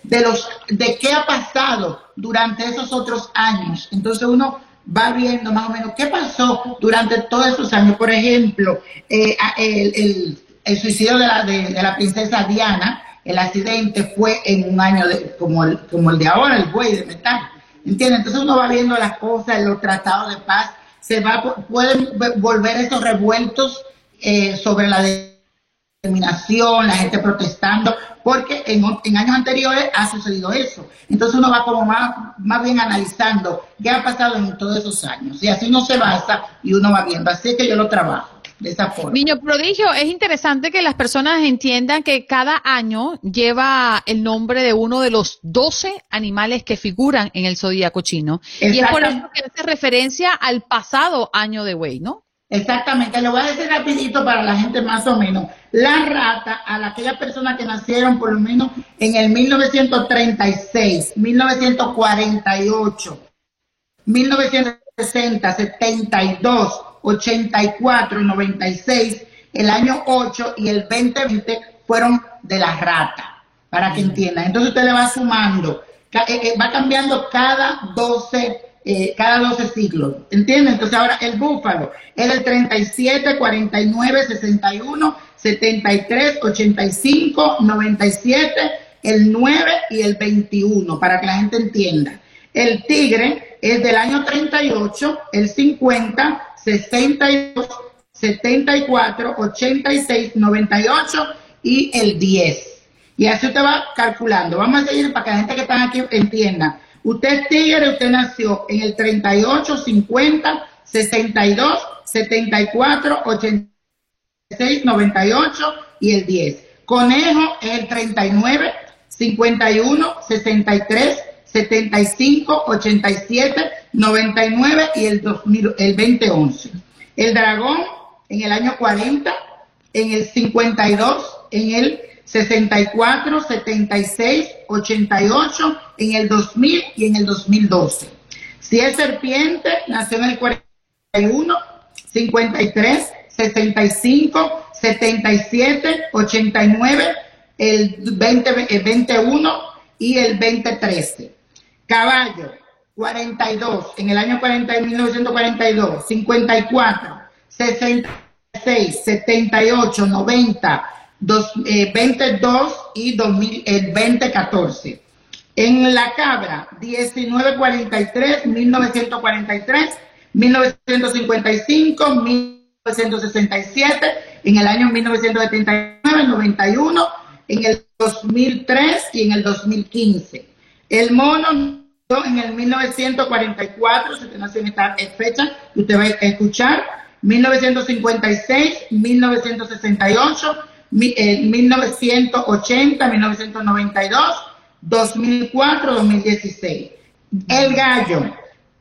de los de qué ha pasado durante esos otros años. Entonces uno va viendo más o menos qué pasó durante todos esos años. Por ejemplo, eh, el, el, suicidio de la, de, la princesa Diana, el accidente fue en un año de, como, el, como el de ahora, el buey de metal. ¿Entiendes? Entonces uno va viendo las cosas, los tratados de paz, se va, pueden volver esos revueltos eh, sobre la determinación, la gente protestando, porque en, años anteriores ha sucedido eso. Entonces uno va como más, más bien analizando qué ha pasado en todos esos años. Y así uno se basa y uno va viendo. Así que yo lo trabajo. De esa forma. Niño prodigio, es interesante que las personas entiendan que cada año lleva el nombre de uno de los 12 animales que figuran en el zodíaco chino. Y es por eso que hace referencia al pasado año de Wei, ¿no? Exactamente, lo voy a decir rapidito para la gente más o menos. La rata, a aquellas personas que nacieron por lo menos en el 1936, 1948, 1960, 72, 84, 96, el año 8 y el 2020 fueron de la rata, para que entiendan. Entonces usted le va sumando, eh, eh, va cambiando cada 12 eh, cada 12 siglos. ¿Entienden? Entonces ahora el búfalo es el 37, 49, 61, 73, 85, 97, el 9 y el 21, para que la gente entienda. El tigre es del año 38, el 50, 62, 74, 86, 98 y el 10. Y así usted va calculando. Vamos a seguir para que la gente que está aquí entienda. Usted es tigre, usted nació en el 38, 50, 62, 74, 86, 98 y el 10. Conejo es el 39, 51, 63, 75, 87, 99 y el, 2000, el 2011. El dragón en el año 40, en el 52, en el 64, 76, 88, en el 2000 y en el 2012. Si es serpiente, nació en el 41, 53, 65, 77, 89, el 2021 y el 2013. Caballo, 42, en el año 40, 1942, 54, 66, 78, 90, dos, eh, 22 y 2000, el 2014. En la cabra, 1943, 1943, 1955, 1967, en el año 1979, 91, en el 2003 y en el 2015. El mono en el 1944, se te nació en esta fecha, usted va a escuchar, 1956, 1968, 1980, 1992, 2004, 2016. El gallo,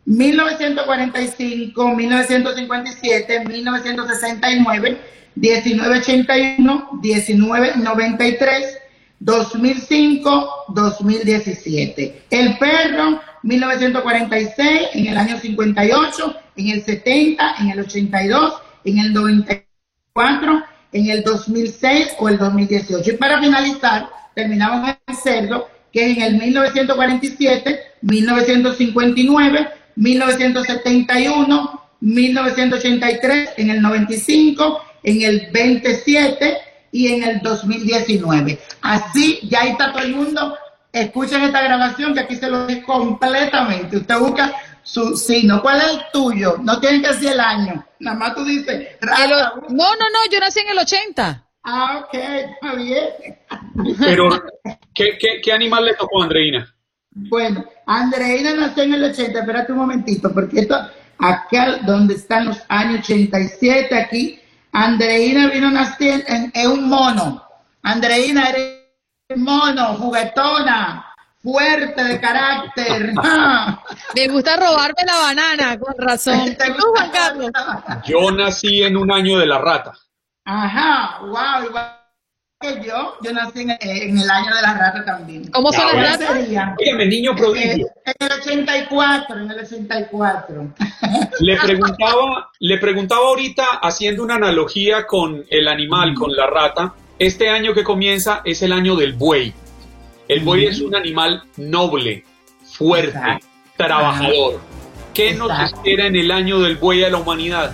1945, 1957, 1969, 1981, 1993, 2005, 2017. El perro, 1946, en el año 58, en el 70, en el 82, en el 94, en el 2006 o el 2018. Y para finalizar, terminamos en cerdo, que es en el 1947, 1959, 1971, 1983, en el 95, en el 27 y en el 2019. Así, ya ahí está todo el mundo. Escuchen esta grabación que aquí se lo ve completamente. Usted busca su signo. ¿Cuál es el tuyo? No tiene que decir el año. Nada más tú dices. no, no, no, yo nací en el 80. Ah, ok, está bien. Pero, ¿qué, qué, qué animal le tocó a Andreina? Bueno, Andreina nació en el 80, espérate un momentito, porque esto, acá donde están los años 87, aquí, Andreina vino a nacer en, en un mono. Andreina era mono, juguetona, fuerte de carácter. Me gusta robarme la banana, con razón. Juan Carlos? Yo nací en un año de la rata. Ajá, wow, igual que yo, yo nací en, en el año de la rata también. ¿Cómo son las ratas? Dígame, niño prodigio. En el 84, en el 84. Le preguntaba, le preguntaba ahorita, haciendo una analogía con el animal, con la rata, este año que comienza es el año del buey. El buey es un animal noble, fuerte, Exacto. trabajador. ¿Qué nos espera en el año del buey a la humanidad?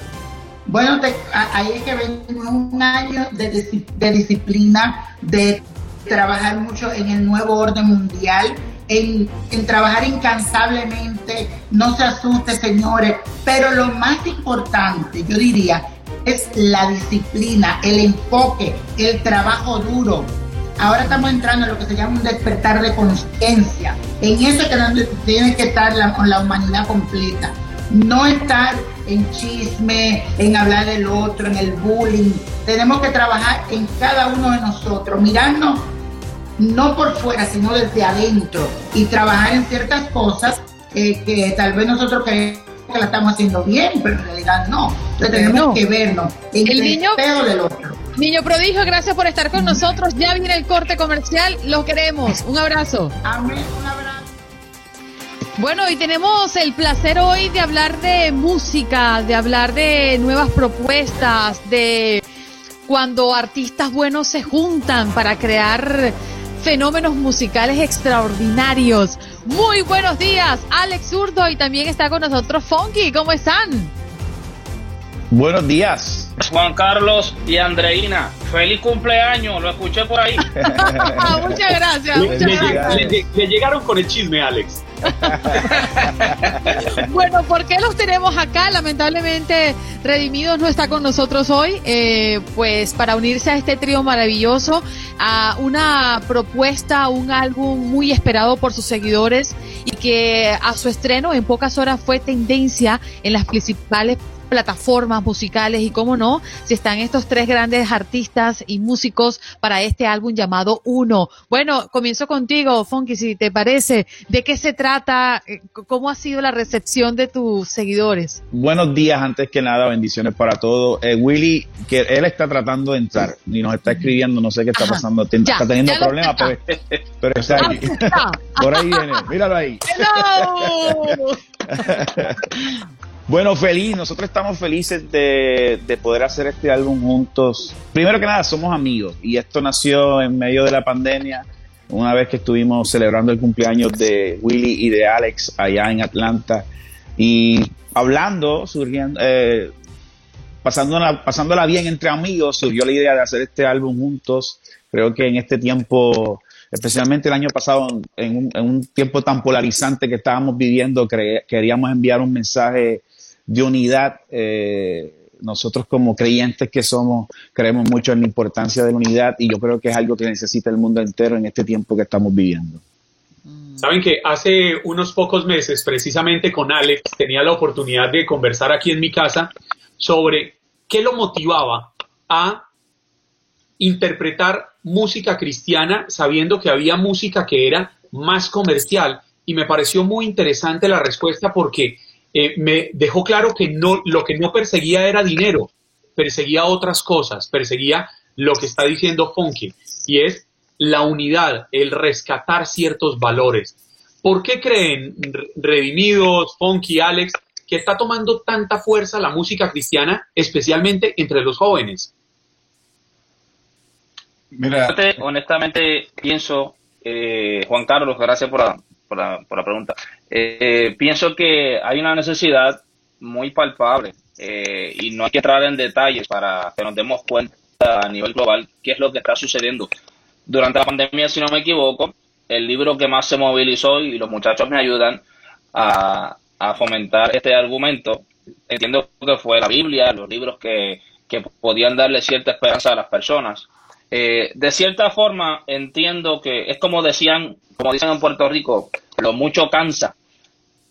Bueno, te- ahí es que venimos un año de disciplina, de trabajar mucho en el nuevo orden mundial, en, en trabajar incansablemente, no se asuste señores, pero lo más importante, yo diría, es la disciplina, el enfoque, el trabajo duro. Ahora estamos entrando en lo que se llama un despertar de conciencia. En eso es que donde tiene que estar la, la humanidad completa. No estar en chisme, en hablar del otro, en el bullying. Tenemos que trabajar en cada uno de nosotros, mirarnos no por fuera, sino desde adentro y trabajar en ciertas cosas eh, que tal vez nosotros creemos que la estamos haciendo bien, pero en realidad no. Entonces tenemos No. que vernos en El el, niño- del otro. Niño prodigio, gracias por estar con nosotros. Ya viene el corte comercial. Los queremos. Un abrazo. Amén, un abrazo. Bueno, y tenemos el placer hoy de hablar de música, de hablar de nuevas propuestas, de cuando artistas buenos se juntan para crear fenómenos musicales extraordinarios. Muy buenos días, Alex Zurdo, y también está con nosotros Funky. ¿Cómo están? Buenos días. Juan Carlos y Andreina, feliz cumpleaños, lo escuché por ahí. muchas gracias, Le, muchas le- gracias. le- le llegaron con el chisme, Alex. Bueno, ¿por qué los tenemos acá? Lamentablemente, Redimidos no está con nosotros hoy, eh, pues para unirse a este trío maravilloso, a una propuesta, un álbum muy esperado por sus seguidores y que a su estreno en pocas horas fue tendencia en las principales plataformas musicales y cómo no, si están estos tres grandes artistas y músicos para este álbum llamado Uno. Bueno, comienzo contigo, Funky, si te parece. ¿De qué se trata? Eh, ¿Cómo ha sido la recepción de tus seguidores? Buenos días, antes que nada, bendiciones para todos. Eh, Willy, que él está tratando de entrar y nos está escribiendo, no sé qué está pasando, está teniendo problemas, pero, pero, está ahí. Por ahí viene, míralo ahí. Bueno, feliz, nosotros estamos felices de, poder hacer este álbum juntos. Primero que nada, somos amigos y esto nació en medio de la pandemia, una vez que estuvimos celebrando el cumpleaños de Willy y de Alex allá en Atlanta y hablando, surgiendo, eh, pasándola, pasándola bien entre amigos, surgió la idea de hacer este álbum juntos. Creo que en este tiempo especialmente el año pasado, en un, tiempo tan polarizante que estábamos viviendo, queríamos enviar un mensaje de unidad. Eh, nosotros como creyentes que somos, creemos mucho en la importancia de la unidad y yo creo que es algo que necesita el mundo entero en este tiempo que estamos viviendo. Saben que hace unos pocos meses, precisamente con Alex, tenía la oportunidad de conversar aquí en mi casa sobre qué lo motivaba a interpretar música cristiana sabiendo que había música que era más comercial y me pareció muy interesante la respuesta porque eh, me dejó claro que no, lo que no perseguía era dinero, perseguía otras cosas, perseguía lo que está diciendo Funky, y es la unidad, el rescatar ciertos valores. ¿Por qué creen, Redimidos, Funky, Alex, que está tomando tanta fuerza la música cristiana, especialmente entre los jóvenes? Mira, honestamente pienso, eh, Juan Carlos, gracias por la, por la, por la pregunta. Eh, pienso que hay una necesidad muy palpable eh, y no hay que entrar en detalles para que nos demos cuenta a nivel global qué es lo que está sucediendo. Durante la pandemia, si no me equivoco, el libro que más se movilizó y los muchachos me ayudan a, a fomentar este argumento, entiendo que fue la Biblia, los libros que, que podían darle cierta esperanza a las personas. Eh, de cierta forma, entiendo que es como decían, como dicen en Puerto Rico, lo mucho cansa,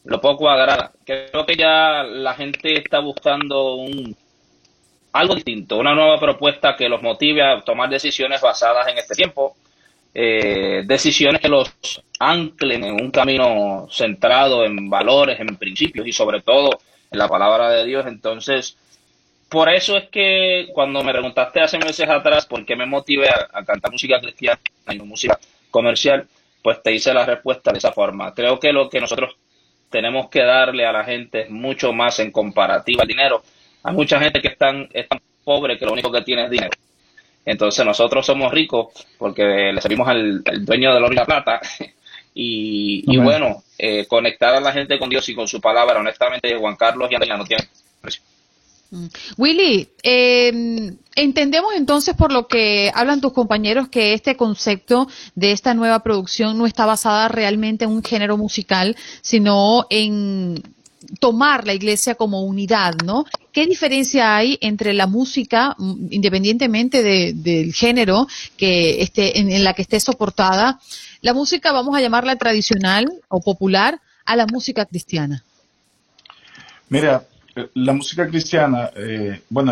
lo poco agrada. Creo que ya la gente está buscando un algo distinto, una nueva propuesta que los motive a tomar decisiones basadas en este tiempo, eh, decisiones que los anclen en un camino centrado en valores, en principios y sobre todo en la palabra de Dios. Entonces, por eso es que cuando me preguntaste hace meses atrás por qué me motivé a, cantar música cristiana y música comercial, pues te hice la respuesta de esa forma. Creo que lo que nosotros tenemos que darle a la gente es mucho más en comparativa al dinero. Hay mucha gente que es tan, pobre que lo único que tiene es dinero. Entonces nosotros somos ricos porque le servimos al, dueño de oro y la plata. y, bueno, eh, conectar a la gente con Dios y con su palabra, honestamente, Juan Carlos y Andrea no tienen precio. Mm. Willy, eh, entendemos entonces por lo que hablan tus compañeros que este concepto de esta nueva producción no está basada realmente en un género musical, sino en tomar la iglesia como unidad, ¿no? ¿Qué diferencia hay entre la música, mm, independientemente del género que esté, en, la que esté soportada, la música, vamos a llamarla tradicional o popular, a la música cristiana? Mira, la música cristiana, eh, bueno,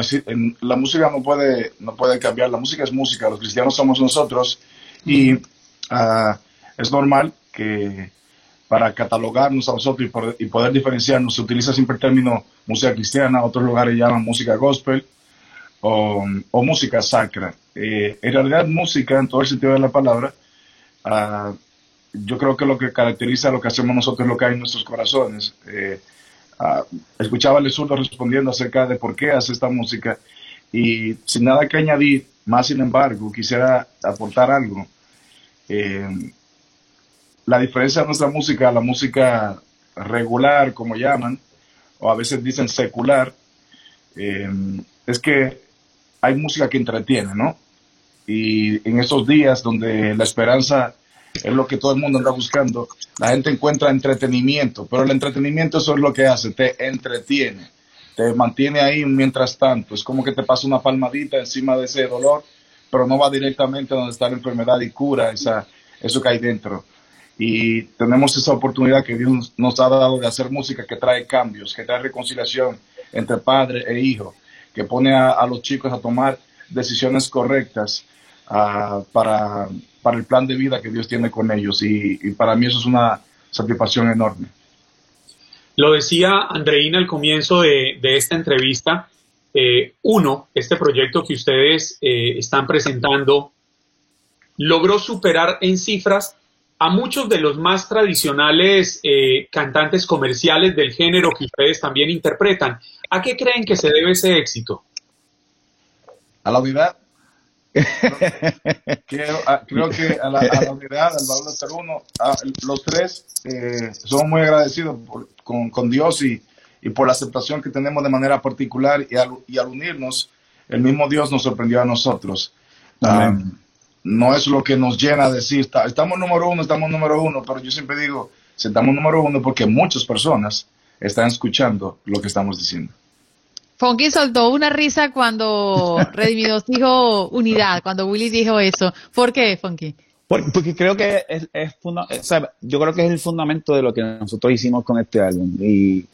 la música no puede, no puede cambiar, la música es música, los cristianos somos nosotros y ah, es normal que para catalogarnos a nosotros y, poder diferenciarnos se utiliza siempre el término música cristiana, otros lugares llaman música gospel o, música sacra. Eh, en realidad música, en todo el sentido de la palabra, ah, yo creo que lo que caracteriza lo que hacemos nosotros es lo que hay en nuestros corazones. Eh, Ah, escuchaba al zurdo respondiendo acerca de por qué hace esta música y sin nada que añadir, más sin embargo, quisiera aportar algo. Eh, la diferencia de nuestra música, la música regular, como llaman, o a veces dicen secular, eh, es que hay música que entretiene, ¿no? Y en estos días donde la esperanza es lo que todo el mundo anda buscando. La gente encuentra entretenimiento, pero el entretenimiento eso es lo que hace, te entretiene, te mantiene ahí mientras tanto. Es como que te pasa una palmadita encima de ese dolor, pero no va directamente a donde está la enfermedad y cura esa, eso que hay dentro. Y tenemos esa oportunidad que Dios nos ha dado de hacer música que trae cambios, que trae reconciliación entre padre e hijo, que pone a, los chicos a tomar decisiones correctas ah, para, para, el plan de vida que Dios tiene con ellos. Y, para mí eso es una satisfacción enorme. Lo decía Andreina al comienzo de, esta entrevista. Eh, uno, este proyecto que ustedes eh, están presentando logró superar en cifras a muchos de los más tradicionales eh, cantantes comerciales del género que ustedes también interpretan. ¿A qué creen que se debe ese éxito? A la unidad. creo, que a la, unidad, al valor de ser uno, los tres eh, somos muy agradecidos con, Dios y, por la aceptación que tenemos de manera particular y al, unirnos, el mismo Dios nos sorprendió a nosotros. Amén no es lo que nos llena a decir, estamos número uno, estamos número uno, pero yo siempre digo, estamos número uno porque muchas personas están escuchando lo que estamos diciendo. Funky soltó una risa cuando Redimidos dijo unidad, cuando Willy dijo eso. ¿Por qué, Funky? Porque, creo que es, yo creo que es el fundamento de lo que nosotros hicimos con este álbum. Y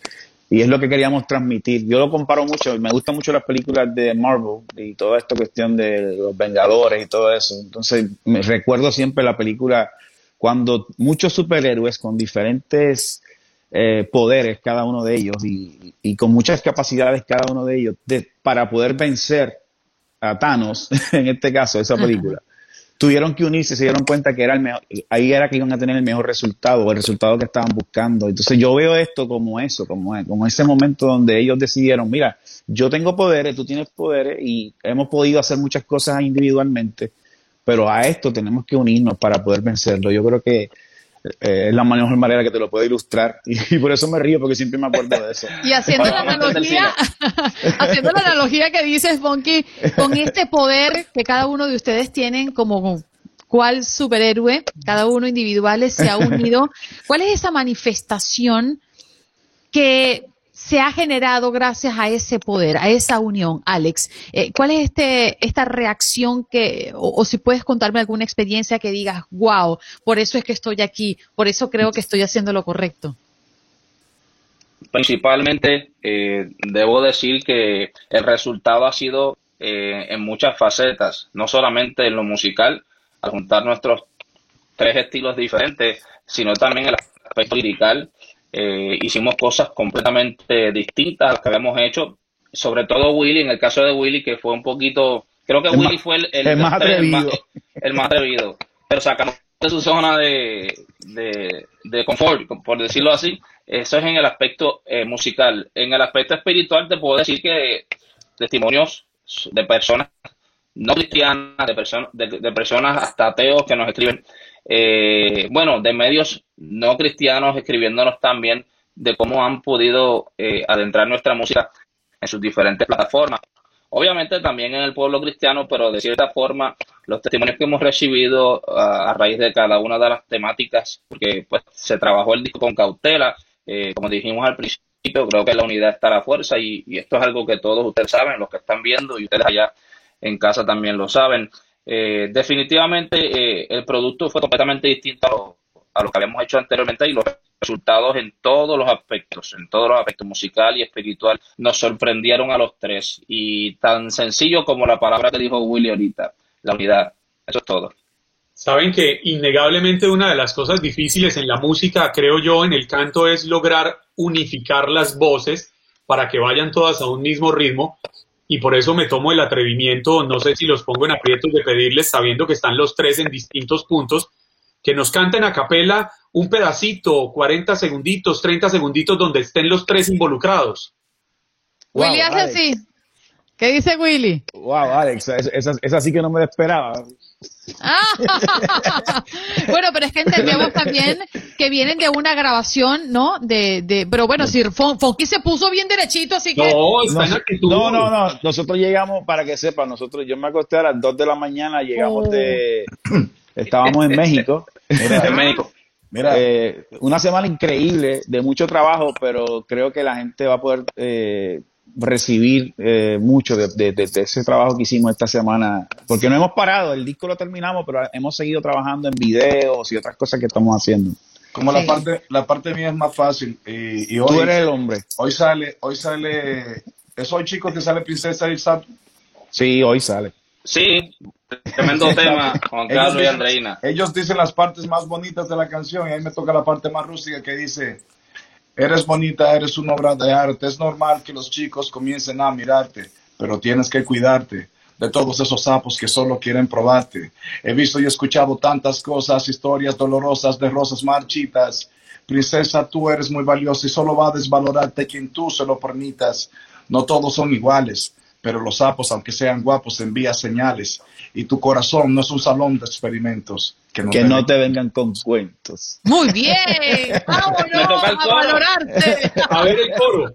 y es lo que queríamos transmitir. Yo lo comparo mucho, me gustan mucho las películas de Marvel y toda esta cuestión de los Vengadores y todo eso. Entonces, me recuerdo siempre la película cuando muchos superhéroes con diferentes eh, poderes, cada uno de ellos, y, con muchas capacidades, cada uno de ellos, para poder vencer a Thanos, en este caso, esa película tuvieron que unirse, se dieron cuenta que era el mejor, ahí era que iban a tener el mejor resultado, el resultado que estaban buscando. Entonces yo veo esto como eso, como, como ese momento donde ellos decidieron, mira, yo tengo poderes, tú tienes poderes y hemos podido hacer muchas cosas individualmente, pero a esto tenemos que unirnos para poder vencerlo. Yo creo que eh, es la mejor manera que te lo puedo ilustrar y, por eso me río porque siempre me acuerdo de eso. Y haciendo la analogía, haciendo la analogía que dices, Bonky, con este poder que cada uno de ustedes tienen como cual superhéroe, cada uno individuales se ha unido, ¿cuál es esa manifestación que se ha generado gracias a ese poder, a esa unión, Alex. Eh, ¿Cuál es este, esta reacción que, o, si puedes contarme alguna experiencia que digas, wow, por eso es que estoy aquí, por eso creo que estoy haciendo lo correcto? Principalmente, eh, debo decir que el resultado ha sido eh, en muchas facetas, no solamente en lo musical, al juntar nuestros tres estilos diferentes, sino también en el aspecto lirical eh, hicimos cosas completamente distintas a las que habíamos hecho, sobre todo Willy, en el caso de Willy, que fue un poquito, creo que Willy fue el, más atrevido. El, más, atrevido, pero sacamos de su zona de, de, confort, por decirlo así, eso es en el aspecto eh, musical. En el aspecto espiritual te puedo decir que testimonios de personas no cristianas, de, personas de, personas hasta ateos que nos escriben eh, bueno, de medios no cristianos escribiéndonos también de cómo han podido eh, adentrar nuestra música en sus diferentes plataformas. Obviamente también en el pueblo cristiano, pero de cierta forma los testimonios que hemos recibido a, raíz de cada una de las temáticas, porque pues se trabajó el disco con cautela, eh, como dijimos al principio, creo que la unidad está a la fuerza y, y esto es algo que todos ustedes saben, los que están viendo y ustedes allá en casa también lo saben. Eh, definitivamente eh, el producto fue completamente distinto a lo, que habíamos hecho anteriormente y los resultados en todos los aspectos, en todos los aspectos musical y espiritual, nos sorprendieron a los tres. Y tan sencillo como la palabra que dijo Willy ahorita, la unidad. Eso es todo. Saben que innegablemente una de las cosas difíciles en la música, creo yo, en el canto es lograr unificar las voces para que vayan todas a un mismo ritmo y por eso me tomo el atrevimiento, no sé si los pongo en aprietos de pedirles, sabiendo que están los tres en distintos puntos, que nos canten a capela un pedacito, 40 segunditos, 30 segunditos, donde estén los tres involucrados. Willy hace así. ¿Qué dice Willy? Wow, Alex, esa, esa sí que no me esperaba. bueno, pero es que entendemos también que vienen de una grabación, ¿no? De, de pero bueno, si Fonky se puso bien derechito, así que... No, no, no, nosotros llegamos, para que sepan, nosotros, yo me acosté a las 2 de la mañana, llegamos de... Oh. Estábamos en México. en México. Mira, eh, una semana increíble, de mucho trabajo, pero creo que la gente va a poder eh, recibir eh, mucho de, ese trabajo que hicimos esta semana, porque no hemos parado, el disco lo terminamos, pero hemos seguido trabajando en videos y otras cosas que estamos haciendo. Como la parte, la parte mía es más fácil. Y, y hoy, Tú eres el hombre. Hoy sale, hoy sale, es hoy chicos que sale Princesa Isabel. Sí, hoy sale. Sí, tremendo tema, Juan Ellos y Andreina. Ellos dicen las partes más bonitas de la canción y ahí me toca la parte más rústica que dice, eres bonita, eres una obra de arte, es normal que los chicos comiencen a mirarte, pero tienes que cuidarte de todos esos sapos que solo quieren probarte. He visto y escuchado tantas cosas, historias dolorosas de rosas marchitas. Princesa, tú eres muy valiosa y solo va a desvalorarte quien tú se lo permitas. No todos son iguales, pero los sapos, aunque sean guapos, envían señales. Y tu corazón no es un salón de experimentos. Que no Que te no te vengan con cuentos. Muy bien. Vámonos a coro. valorarte. A ver el coro.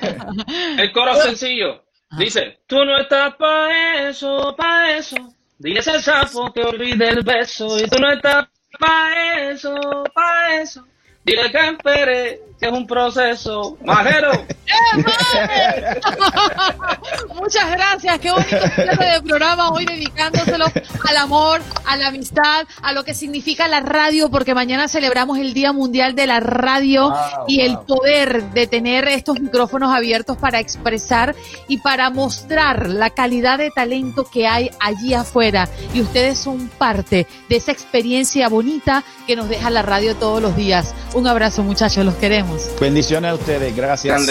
El coro sencillo. Dice, tú no estás pa' eso, pa' eso. Dile a ese sapo que olvide el beso. Y tú no estás pa' eso, pa' eso. Dile que espere, que es un proceso. Majero. Muchas gracias, qué bonito cierre de programa hoy dedicándoselo al amor, a la amistad, a lo que significa la radio, porque mañana celebramos el Día Mundial de la Radio Wow, y el poder de tener estos micrófonos abiertos para expresar y para mostrar la calidad de talento que hay allí afuera. Y ustedes son parte de esa experiencia bonita que nos deja la radio todos los días. Un abrazo muchachos, los queremos. Bendiciones a ustedes, gracias.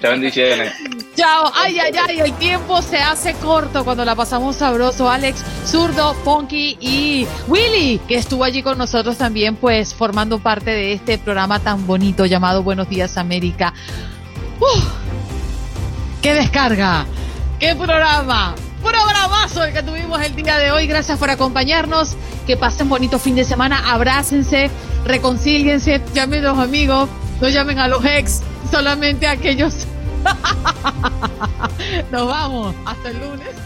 Te bendiciones. Chao, ay, ay, ay, el tiempo se hace corto cuando la pasamos sabroso. Alex, Zurdo, Ponky y Willy, que estuvo allí con nosotros también, pues formando parte de este programa tan bonito llamado Buenos Días América. ¡Uf! ¡Qué descarga! ¡Qué programa! Programazo el que tuvimos el día de hoy. Gracias por acompañarnos. Que pasen bonito fin de semana. Abrácense, reconcíliense, llamen a los amigos, no llamen a los ex, solamente a aquellos. Nos vamos. Hasta el lunes.